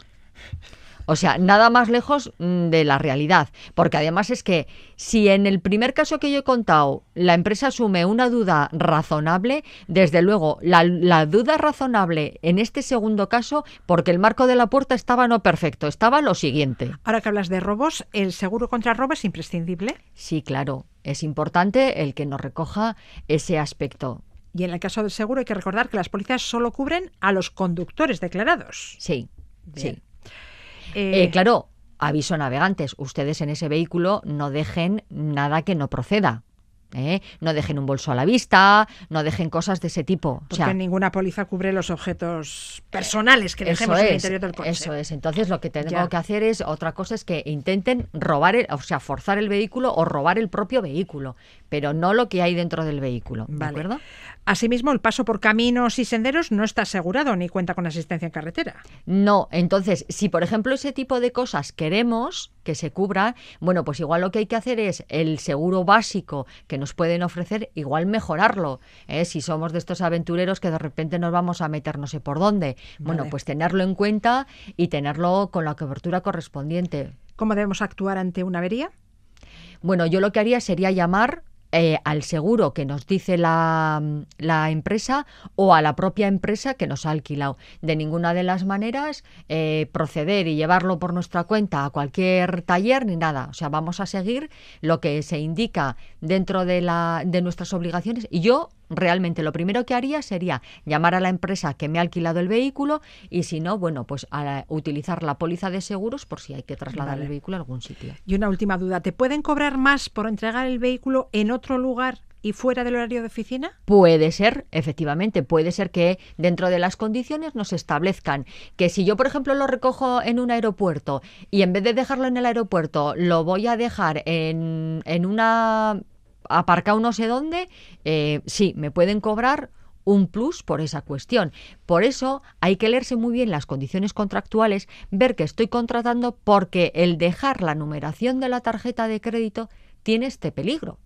o sea, nada más lejos mm, de la realidad. Porque además es que si en el primer caso que yo he contado la empresa asume una duda razonable, desde luego la, la duda razonable en este segundo caso, porque el marco de la puerta estaba no perfecto, estaba lo siguiente. Ahora que hablas de robos, ¿el seguro contra robo es imprescindible? Sí, claro, es importante el que nos recoja ese aspecto. Y en el caso del seguro hay que recordar que las pólizas solo cubren a los conductores declarados. Sí, Bien. sí. Eh, Eh, claro, aviso navegantes, ustedes en ese vehículo no dejen nada que no proceda. ¿eh? No dejen un bolso a la vista, no dejen cosas de ese tipo. O porque sea, ninguna póliza cubre los objetos personales que dejemos en el interior del coche. eso es. Entonces lo que tengo Ya. que hacer es otra cosa es que intenten robar, el, o sea, forzar el vehículo o robar el propio vehículo, pero no lo que hay dentro del vehículo, ¿de Vale. acuerdo? Asimismo, el paso por caminos y senderos no está asegurado ni cuenta con asistencia en carretera. No, entonces, si por ejemplo ese tipo de cosas queremos que se cubra, bueno, pues igual lo que hay que hacer es el seguro básico que nos pueden ofrecer, igual mejorarlo. ¿eh? Si somos de estos aventureros que de repente nos vamos a meter no sé por dónde, bueno, Vale. pues tenerlo en cuenta y tenerlo con la cobertura correspondiente. ¿Cómo debemos actuar ante una avería? Bueno, yo lo que haría sería llamar eh, al seguro que nos dice la, la empresa o a la propia empresa que nos ha alquilado. De ninguna de las maneras eh, proceder y llevarlo por nuestra cuenta a cualquier taller ni nada. O sea, vamos a seguir lo que se indica dentro de, la, de nuestras obligaciones. Y yo realmente lo primero que haría sería llamar a la empresa que me ha alquilado el vehículo y si no, bueno, pues a utilizar la póliza de seguros por si hay que trasladar Vale. el vehículo a algún sitio. Y una última duda, ¿te pueden cobrar más por entregar el vehículo en otro lugar y fuera del horario de oficina? Puede ser, efectivamente, puede ser que dentro de las condiciones nos establezcan que si yo, por ejemplo, lo recojo en un aeropuerto y en vez de dejarlo en el aeropuerto lo voy a dejar en, en una aparcado no sé dónde, eh, sí, me pueden cobrar un plus por esa cuestión. Por eso hay que leerse muy bien las condiciones contractuales, ver que estoy contratando porque el dejar la numeración de la tarjeta de crédito tiene este peligro.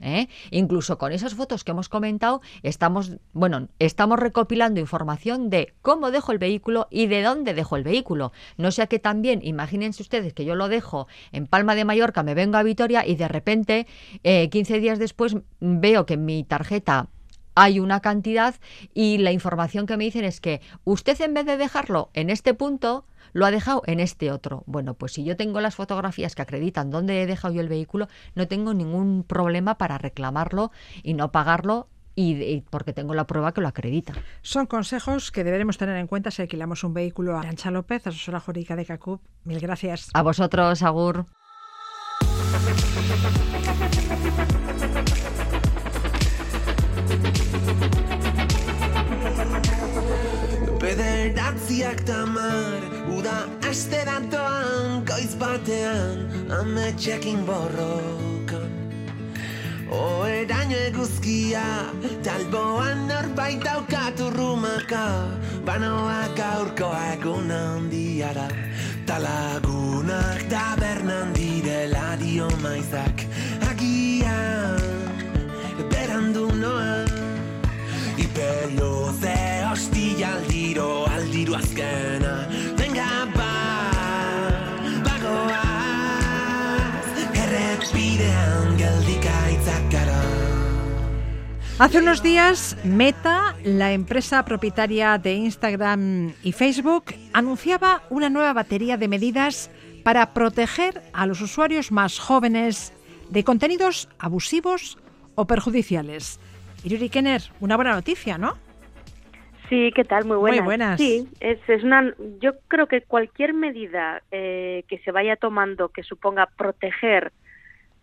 ¿Eh? Incluso con esas fotos que hemos comentado, estamos, bueno, estamos recopilando información de cómo dejo el vehículo y de dónde dejo el vehículo. No sea que también, imagínense ustedes que yo lo dejo en Palma de Mallorca, me vengo a Vitoria y de repente, eh, 15 días después, veo que en mi tarjeta hay una cantidad y la información que me dicen es que usted en vez de dejarlo en este punto, lo ha dejado en este otro. Bueno, pues si yo tengo las fotografías que acreditan dónde he dejado yo el vehículo, no tengo ningún problema para reclamarlo y no pagarlo y, y porque tengo la prueba que lo acredita. Son consejos que deberemos tener en cuenta si alquilamos un vehículo a Arancha López, asesora jurídica de CACUP. Mil gracias. A vosotros, Agur. Aste datoan Goiz batean Ametxekin borrokan Oeraino eguzkia Talboan norbait daukatu rumaka Banoa gaurko egun handiara. Talagunak tabernan direla dio maizak Agian berandu noa Ipeluze hostia aldiro, aldiro azkena Geldika gara Hace unos días, Meta, la empresa propietaria de Instagram y Facebook, anunciaba una nueva batería de medidas para proteger a los usuarios más jóvenes de contenidos abusivos o perjudiciales. Iruri Kenner, una buena noticia, ¿no? Sí, ¿qué tal? Muy buenas. Muy buenas. Sí, es, es una. Yo creo que cualquier medida eh, que se vaya tomando que suponga proteger,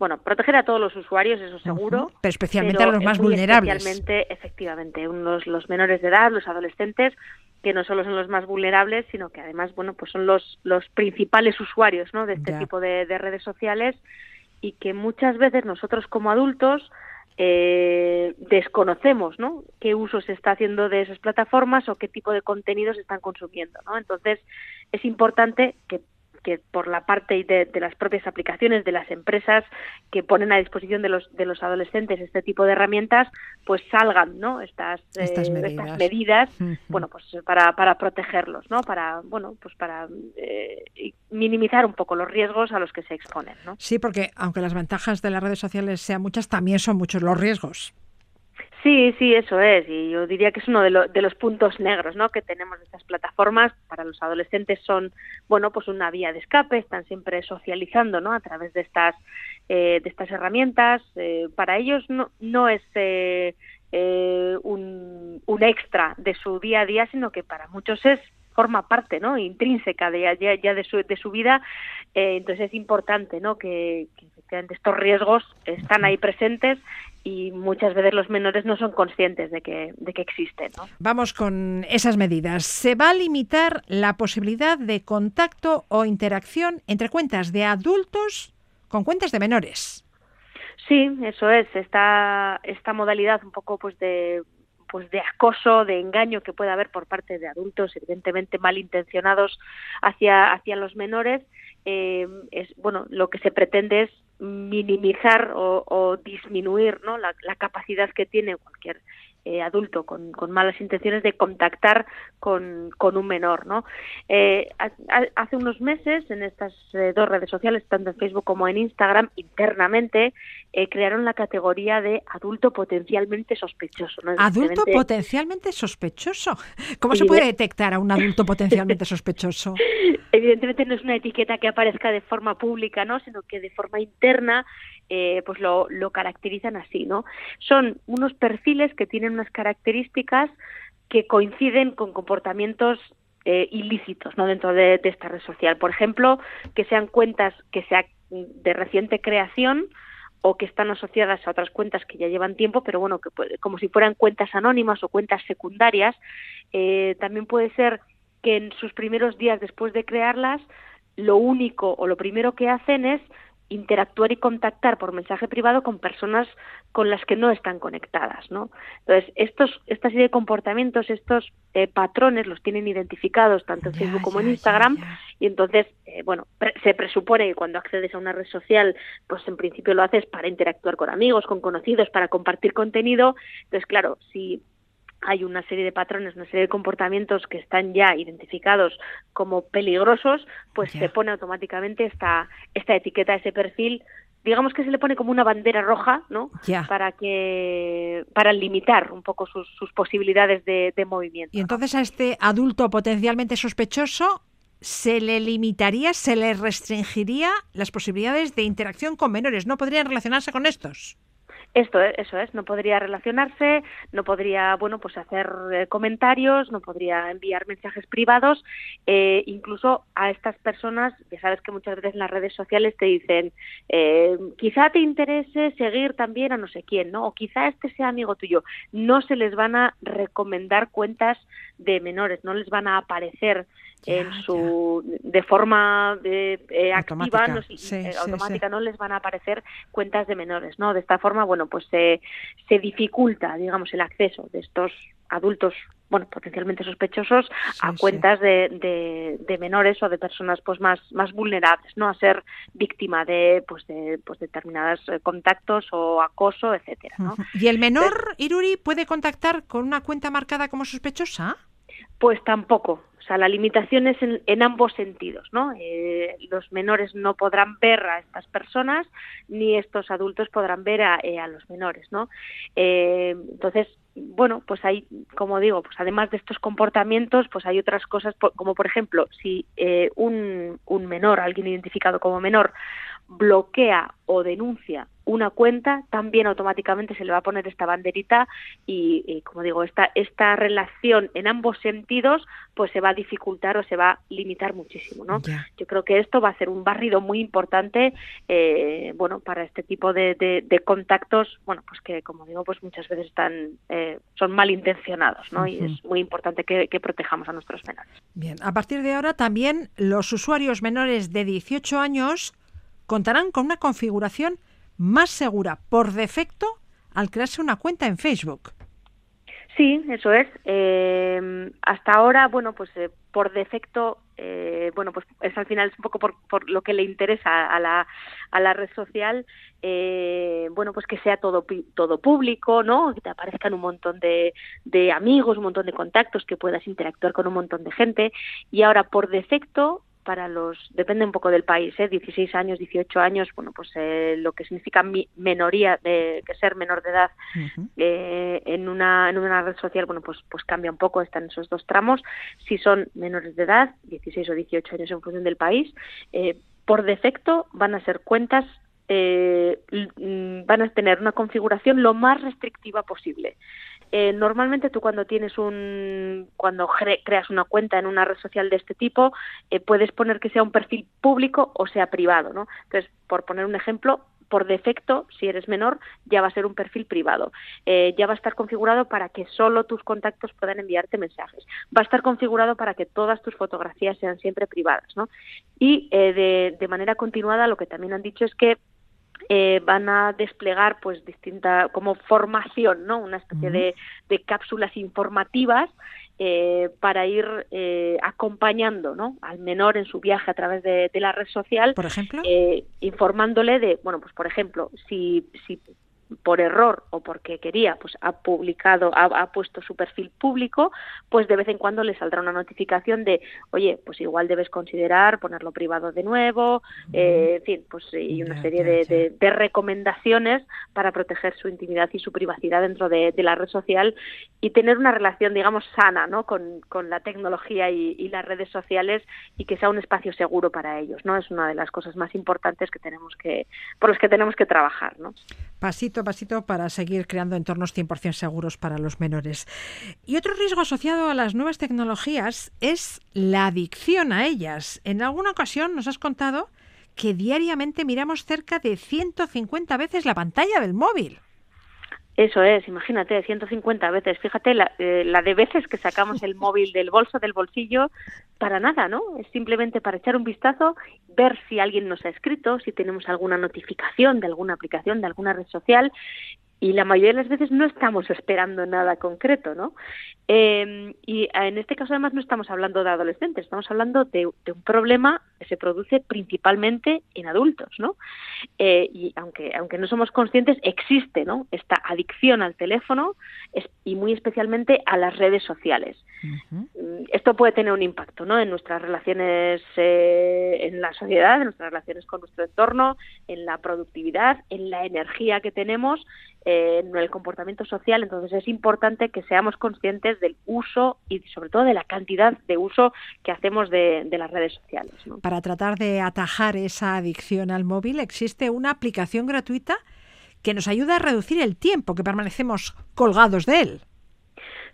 bueno, proteger a todos los usuarios, eso seguro. Pero especialmente pero a los más vulnerables. Especialmente, efectivamente, unos, los menores de edad, los adolescentes, que no solo son los más vulnerables, sino que además, bueno, pues son los, los principales usuarios, ¿no? De este Ya. tipo de, de redes sociales y que muchas veces nosotros como adultos eh, desconocemos ¿no? qué uso se está haciendo de esas plataformas o qué tipo de contenidos están consumiendo. ¿no? Entonces, es importante que, que por la parte de, de las propias aplicaciones, de las empresas que ponen a disposición de los, de los adolescentes este tipo de herramientas, pues salgan ¿no? estas, eh, Estas medidas. medidas, bueno, pues para, para protegerlos, ¿no? para, bueno, pues para eh, minimizar un poco los riesgos a los que se exponen. ¿no? Sí, porque aunque las ventajas de las redes sociales sean muchas, también son muchos los riesgos. Sí, sí, eso es. Y yo diría que es uno de, lo- de los puntos negros ¿no? que tenemos de estas plataformas. Para los adolescentes son, bueno, pues una vía de escape. Están siempre socializando, ¿no? A través de estas, eh, de estas herramientas. Eh, para ellos no, no es eh, eh, un, un extra de su día a día, sino que para muchos es forma parte, ¿no? Intrínseca de ya, ya de, su, de su vida. Eh, entonces es importante, ¿no? Que, que efectivamente estos riesgos están ahí presentes y muchas veces los menores no son conscientes de que, de que existen. ¿no? Vamos con esas medidas. Se va a limitar la posibilidad de contacto o interacción entre cuentas de adultos con cuentas de menores. Sí, eso es. Esta, esta modalidad un poco pues de pues de acoso, de engaño que puede haber por parte de adultos, evidentemente malintencionados hacia, hacia los menores, eh, es bueno lo que se pretende es minimizar o, o disminuir ¿no? la capacidad que tiene cualquier eh, adulto con, con malas intenciones de contactar con, con un menor. ¿no? Eh, ha- ha- hace unos meses en estas eh, dos redes sociales, tanto en Facebook como en Instagram, internamente eh, crearon la categoría de adulto potencialmente sospechoso. ¿no? Adulto potencialmente sospechoso. ¿Cómo se puede detectar a un adulto potencialmente sospechoso? evidentemente no es una etiqueta que aparezca de forma pública, ¿no? sino que de forma interna eh, pues lo, lo caracterizan así. ¿no? Son unos perfiles que tienen unas características que coinciden con comportamientos eh, ilícitos ¿no? dentro de, esta red social. Por ejemplo, que sean cuentas que sean de reciente creación o que están asociadas a otras cuentas que ya llevan tiempo, pero bueno, que como si fueran cuentas anónimas o cuentas secundarias. Eh, también puede ser que en sus primeros días después de crearlas, lo único o lo primero que hacen es interactuar y contactar por mensaje privado con personas con las que no están conectadas, ¿no? Entonces, estos, esta serie de comportamientos, estos eh, patrones los tienen identificados tanto en Ya, Facebook como ya, en Instagram ya. y entonces, eh, bueno, pre- se presupone que cuando accedes a una red social, pues en principio lo haces para interactuar con amigos, con conocidos, para compartir contenido. Entonces, claro, si hay una serie de patrones, una serie de comportamientos que están ya identificados como peligrosos, pues se pone automáticamente esta, esta etiqueta, ese perfil, digamos que se le pone como una bandera roja, ¿no? Para que, para limitar un poco sus, sus posibilidades de, de movimiento. Y entonces a este adulto potencialmente sospechoso se le limitaría, se le restringiría las posibilidades de interacción con menores. No podrían relacionarse con estos. Esto, es- eso es, no podría relacionarse, no podría, bueno, pues hacer eh, comentarios, no podría enviar mensajes privados, eh, incluso a estas personas, ya sabes que muchas veces en las redes sociales te dicen, eh, quizá te interese seguir también a no sé quién, ¿no? O quizá este sea amigo tuyo. No se les van a recomendar cuentas de menores, no les van a aparecer en su de forma eh, eh, activa, no, Sí, eh, sí, automática, sí. no les van a aparecer cuentas de menores, ¿no? De esta forma, bueno, pues se se dificulta, digamos, el acceso de estos adultos, bueno, potencialmente sospechosos a sí. cuentas de, de, de menores o de personas pues más más vulnerables, ¿no? A ser víctima de pues de pues determinados eh, contactos o acoso, etcétera, ¿no? ¿Y el menor, Iruri, puede contactar con una cuenta marcada como sospechosa? Pues tampoco. O sea, la limitación es en, ambos sentidos, ¿no? Eh, los menores no podrán ver a estas personas, ni estos adultos podrán ver a, eh, a los menores, ¿no? Eh, entonces, bueno, pues hay, como digo, pues además de estos comportamientos, pues hay otras cosas, como por ejemplo, si eh, un, un menor, alguien identificado como menor, bloquea o denuncia una cuenta, también automáticamente se le va a poner esta banderita y, y, como digo, esta, esta relación en ambos sentidos pues se va a dificultar o se va a limitar muchísimo, ¿no? Yo creo que esto va a ser un barrido muy importante, eh, bueno, para este tipo de, de- de contactos, bueno, pues que, como digo, pues muchas veces están, eh, son malintencionados, ¿no? Y es muy importante que, que protejamos a nuestros menores. Bien, a partir de ahora también los usuarios menores de 18 años contarán con una configuración más segura por defecto al crearse una cuenta en Facebook. Sí, eso es. Eh, hasta ahora, bueno, pues eh, por defecto, eh, bueno, pues es al final es un poco por, por lo que le interesa a la, a la red social, eh, bueno, pues que sea todo todo público, ¿no? Que te aparezcan un montón de, de amigos, un montón de contactos, que puedas interactuar con un montón de gente. Y ahora, por defecto, para los, depende un poco del país, ¿eh? 16 años, 18 años, bueno, pues eh, lo que significa mi- menoría, de, que ser menor de edad, eh, en una en una red social bueno pues pues cambia un poco están esos dos tramos. Si son menores de edad 16 o 18 años en función del país eh, por defecto van a ser cuentas eh, mm, van a tener una configuración lo más restrictiva posible eh, normalmente tú cuando tienes un cuando cre- creas una cuenta en una red social de este tipo eh, puedes poner que sea un perfil público o sea privado no entonces por poner un ejemplo por defecto, si eres menor, ya va a ser un perfil privado. Eh, ya va a estar configurado para que solo tus contactos puedan enviarte mensajes. Va a estar configurado para que todas tus fotografías sean siempre privadas. ¿no? Y eh, de, de manera continuada, lo que también han dicho es que eh, van a desplegar pues distinta como formación no una especie de, de cápsulas informativas eh, para ir eh, acompañando ¿no? al menor en su viaje a través de, de la red social Por ejemplo, eh, informándole de, bueno, pues por ejemplo, si, si por error o porque quería, pues ha publicado, ha, ha puesto su perfil público, pues de vez en cuando le saldrá una notificación de, oye, pues igual debes considerar ponerlo privado de nuevo, eh, en fin, pues y una serie de, ya. de- de recomendaciones para proteger su intimidad y su privacidad dentro de, de la red social y tener una relación, digamos, sana, ¿no? Con, con la tecnología y, y las redes sociales y que sea un espacio seguro para ellos, ¿no? Es una de las cosas más importantes que tenemos que, por las que tenemos que trabajar, ¿no? pasito a pasito para seguir creando entornos 100% seguros para los menores. Y otro riesgo asociado a las nuevas tecnologías es la adicción a ellas. En alguna ocasión nos has contado que diariamente miramos cerca de 150 veces la pantalla del móvil. Eso es, imagínate, 150 veces. Fíjate la, eh, la de veces que sacamos el móvil del bolso, del bolsillo, para nada, ¿no? Es simplemente para echar un vistazo, ver si alguien nos ha escrito, si tenemos alguna notificación de alguna aplicación, de alguna red social. Y la mayoría de las veces no estamos esperando nada concreto, ¿no? Eh, y en este caso además no estamos hablando de adolescentes, estamos hablando de, de un problema que se produce principalmente en adultos, ¿no? Eh, y aunque aunque no somos conscientes existe, ¿no? Esta adicción al teléfono es- y muy especialmente a las redes sociales. Mm, Esto puede tener un impacto, ¿no? En nuestras relaciones eh, en la sociedad, en nuestras relaciones con nuestro entorno, en la productividad, en la energía que tenemos, en el comportamiento social. Entonces es importante que seamos conscientes del uso y sobre todo de la cantidad de uso que hacemos de, las redes sociales. Para tratar de atajar esa adicción al móvil existe una aplicación gratuita que nos ayuda a reducir el tiempo que permanecemos colgados de él.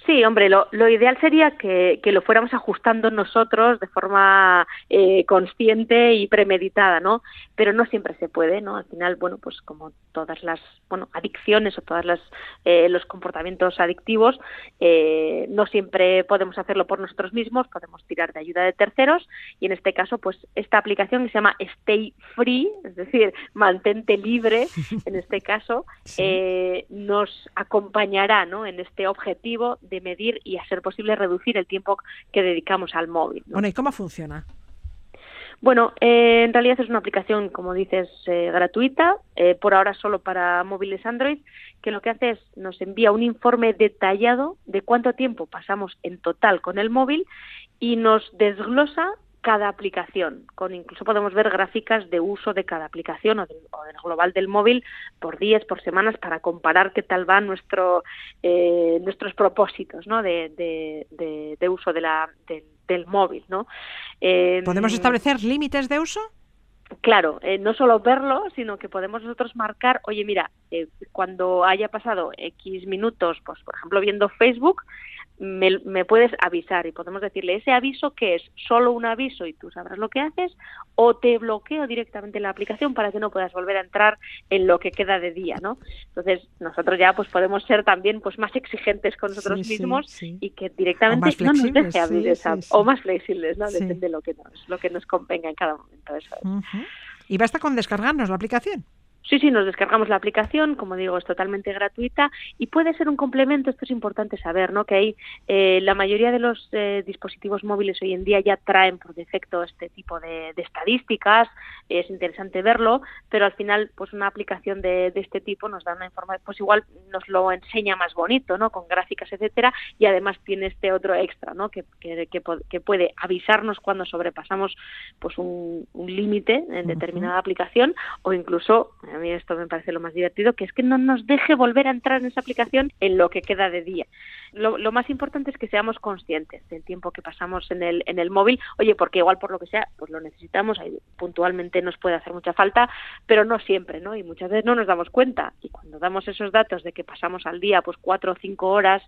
Sí, hombre, lo, lo ideal sería que, que lo fuéramos ajustando nosotros de forma eh, consciente y premeditada, ¿no? Pero no siempre se puede, ¿no? Al final, bueno, pues como todas las, bueno, adicciones o todas las eh, los comportamientos adictivos, eh, no siempre podemos hacerlo por nosotros mismos, podemos tirar de ayuda de terceros y en este caso, pues esta aplicación que se llama Stay Free, es decir, mantente libre, en este caso, eh, nos acompañará, ¿no? En este objetivo de medir y, a ser posible, reducir el tiempo que dedicamos al móvil. ¿no? Bueno, ¿y cómo funciona? Bueno, eh, en realidad es una aplicación, como dices, eh, gratuita, eh, por ahora solo para móviles Android, que lo que hace es nos envía un informe detallado de cuánto tiempo pasamos en total con el móvil y nos desglosa cada aplicación, con incluso podemos ver gráficas de uso de cada aplicación o del, o del global del móvil por días, por semanas, para comparar qué tal van nuestro, eh, nuestros propósitos ¿no? de, de, de, de uso de la, del- del móvil. ¿no? Eh, ¿Podemos establecer límites de uso? Claro, eh, no solo verlo, sino que podemos nosotros marcar, oye, mira, eh, cuando haya pasado X minutos, pues por ejemplo viendo Facebook, me, me puedes avisar y podemos decirle ese aviso que es solo un aviso y tú sabrás lo que haces, o te bloqueo directamente la aplicación para que no puedas volver a entrar en lo que queda de día, ¿no? Entonces nosotros ya pues podemos ser también pues más exigentes con nosotros Sí, mismos sí. y que directamente no nos deje abrir esa o más flexibles, ¿no? Depende de lo que nos lo que nos convenga en cada momento. Eso es. Y basta con descargarnos la aplicación. Sí, sí, nos descargamos la aplicación, como digo, es totalmente gratuita y puede ser un complemento, esto es importante saber, ¿no? Que hay eh, la mayoría de los eh, dispositivos móviles hoy en día ya traen por defecto este tipo de, de estadísticas, es interesante verlo, pero al final, pues una aplicación de, de este tipo nos da una información, pues igual nos lo enseña más bonito, ¿no? Con gráficas, etcétera, y además tiene este otro extra, ¿no? Que, que, que, puede avisarnos cuando sobrepasamos pues un, un límite en determinada aplicación o incluso, a mí esto me parece lo más divertido, que es que no nos deje volver a entrar en esa aplicación en lo que queda de día. Lo, lo más importante es que seamos conscientes del tiempo que pasamos en el, en el móvil, oye, porque igual por lo que sea, pues lo necesitamos, ahí puntualmente nos puede hacer mucha falta, pero no siempre, ¿no? Y muchas veces no nos damos cuenta. Y cuando damos esos datos de que pasamos al día pues cuatro o cinco horas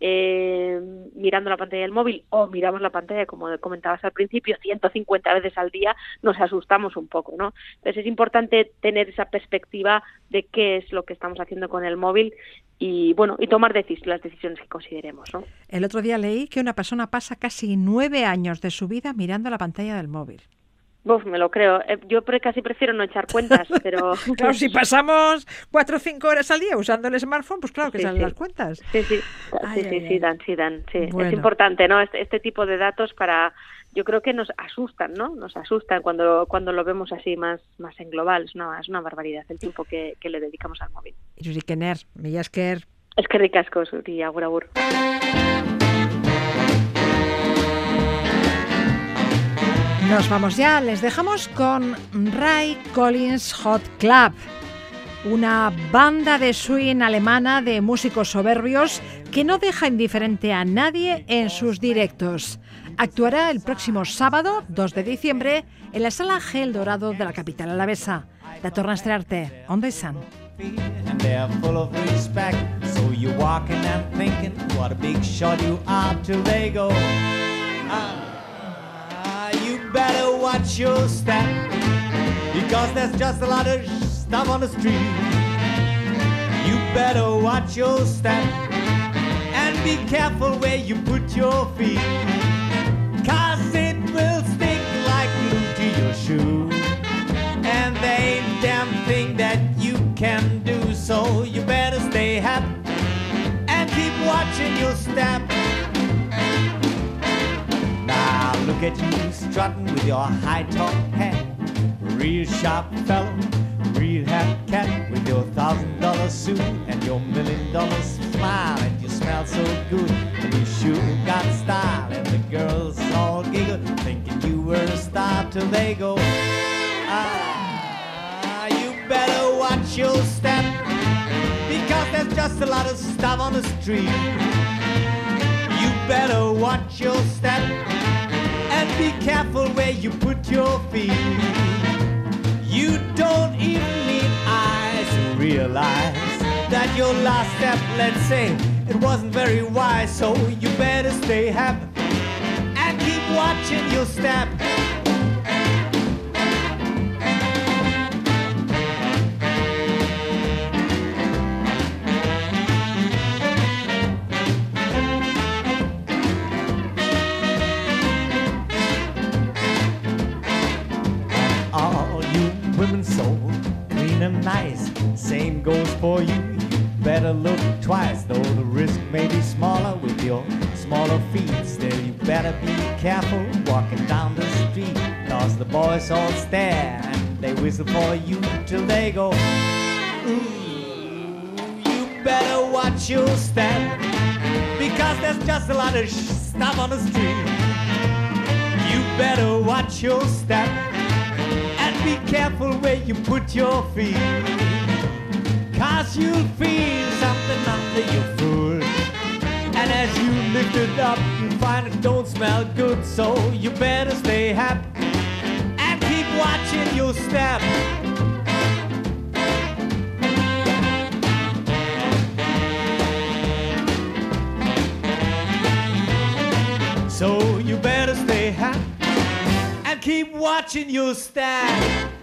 eh, mirando la pantalla del móvil o miramos la pantalla, como comentabas al principio, 150 veces al día, nos asustamos un poco, ¿no? Entonces es importante tener esa perspectiva de qué es lo que estamos haciendo con el móvil y, bueno, y tomar las decisiones que consideremos, ¿no? El otro día leí que una persona pasa casi nueve años de su vida mirando la pantalla del móvil. Uf, me lo creo. Eh, Yo casi prefiero no echar cuentas, pero... Claro, si pasamos cuatro o cinco horas al día usando el smartphone, pues claro que Sí, salen sí. las cuentas. Sí, sí, Ay, sí, ay, sí, ay. dan, sí, dan, sí. Bueno. Es importante, ¿no? Este, este tipo de datos para, yo creo que nos asustan, ¿no? Nos asustan cuando, cuando lo vemos así más, más en global. Es una, es una barbaridad el tiempo que, que le dedicamos al móvil. Es que ricasco, Suri, agur, agur. Nos vamos ya, les dejamos con Ray Collins Hot Club, una banda de swing alemana de músicos soberbios que no deja indiferente a nadie en sus directos. Actuará el próximo sábado, 2 de diciembre, en la sala Gel Dorado de la capital alavesa. La Torre Estrellarte, On the and they're full of respect. So you're walking and thinking, what a big shot you are till they go. Ah, you better watch your step because there's just a lot of stuff on the street. You better watch your step and be careful where you put your feet. Cause it will stick like glue to your shoe. And there ain't damn thing that you can do, so you better stay happy and keep watching your step. Look at you strutting with your high top hat, real sharp fellow, real hat cat with your thousand dollar suit and your million dollar smile, and you smell so good, and you sure got style, and the girls all giggle, thinking you were a star till they go. Ah, you better watch your step because there's just a lot of stuff on the street. You better watch your step be careful where you put your feet. You don't even need eyes to realize that your last step, let's say, it wasn't very wise, so you better stay happy and keep watching your step. Careful walking down the street. Cause the boys all stare and they whistle for you till they go. Ooh, you better watch your step. Because there's just a lot of stuff on the street. You better watch your step and be careful where you put your feet. Cause you'll feel something under your foot. And as you lift it up, find it don't smell good. So you better stay happy and keep watching your step. So you better stay happy and keep watching your step.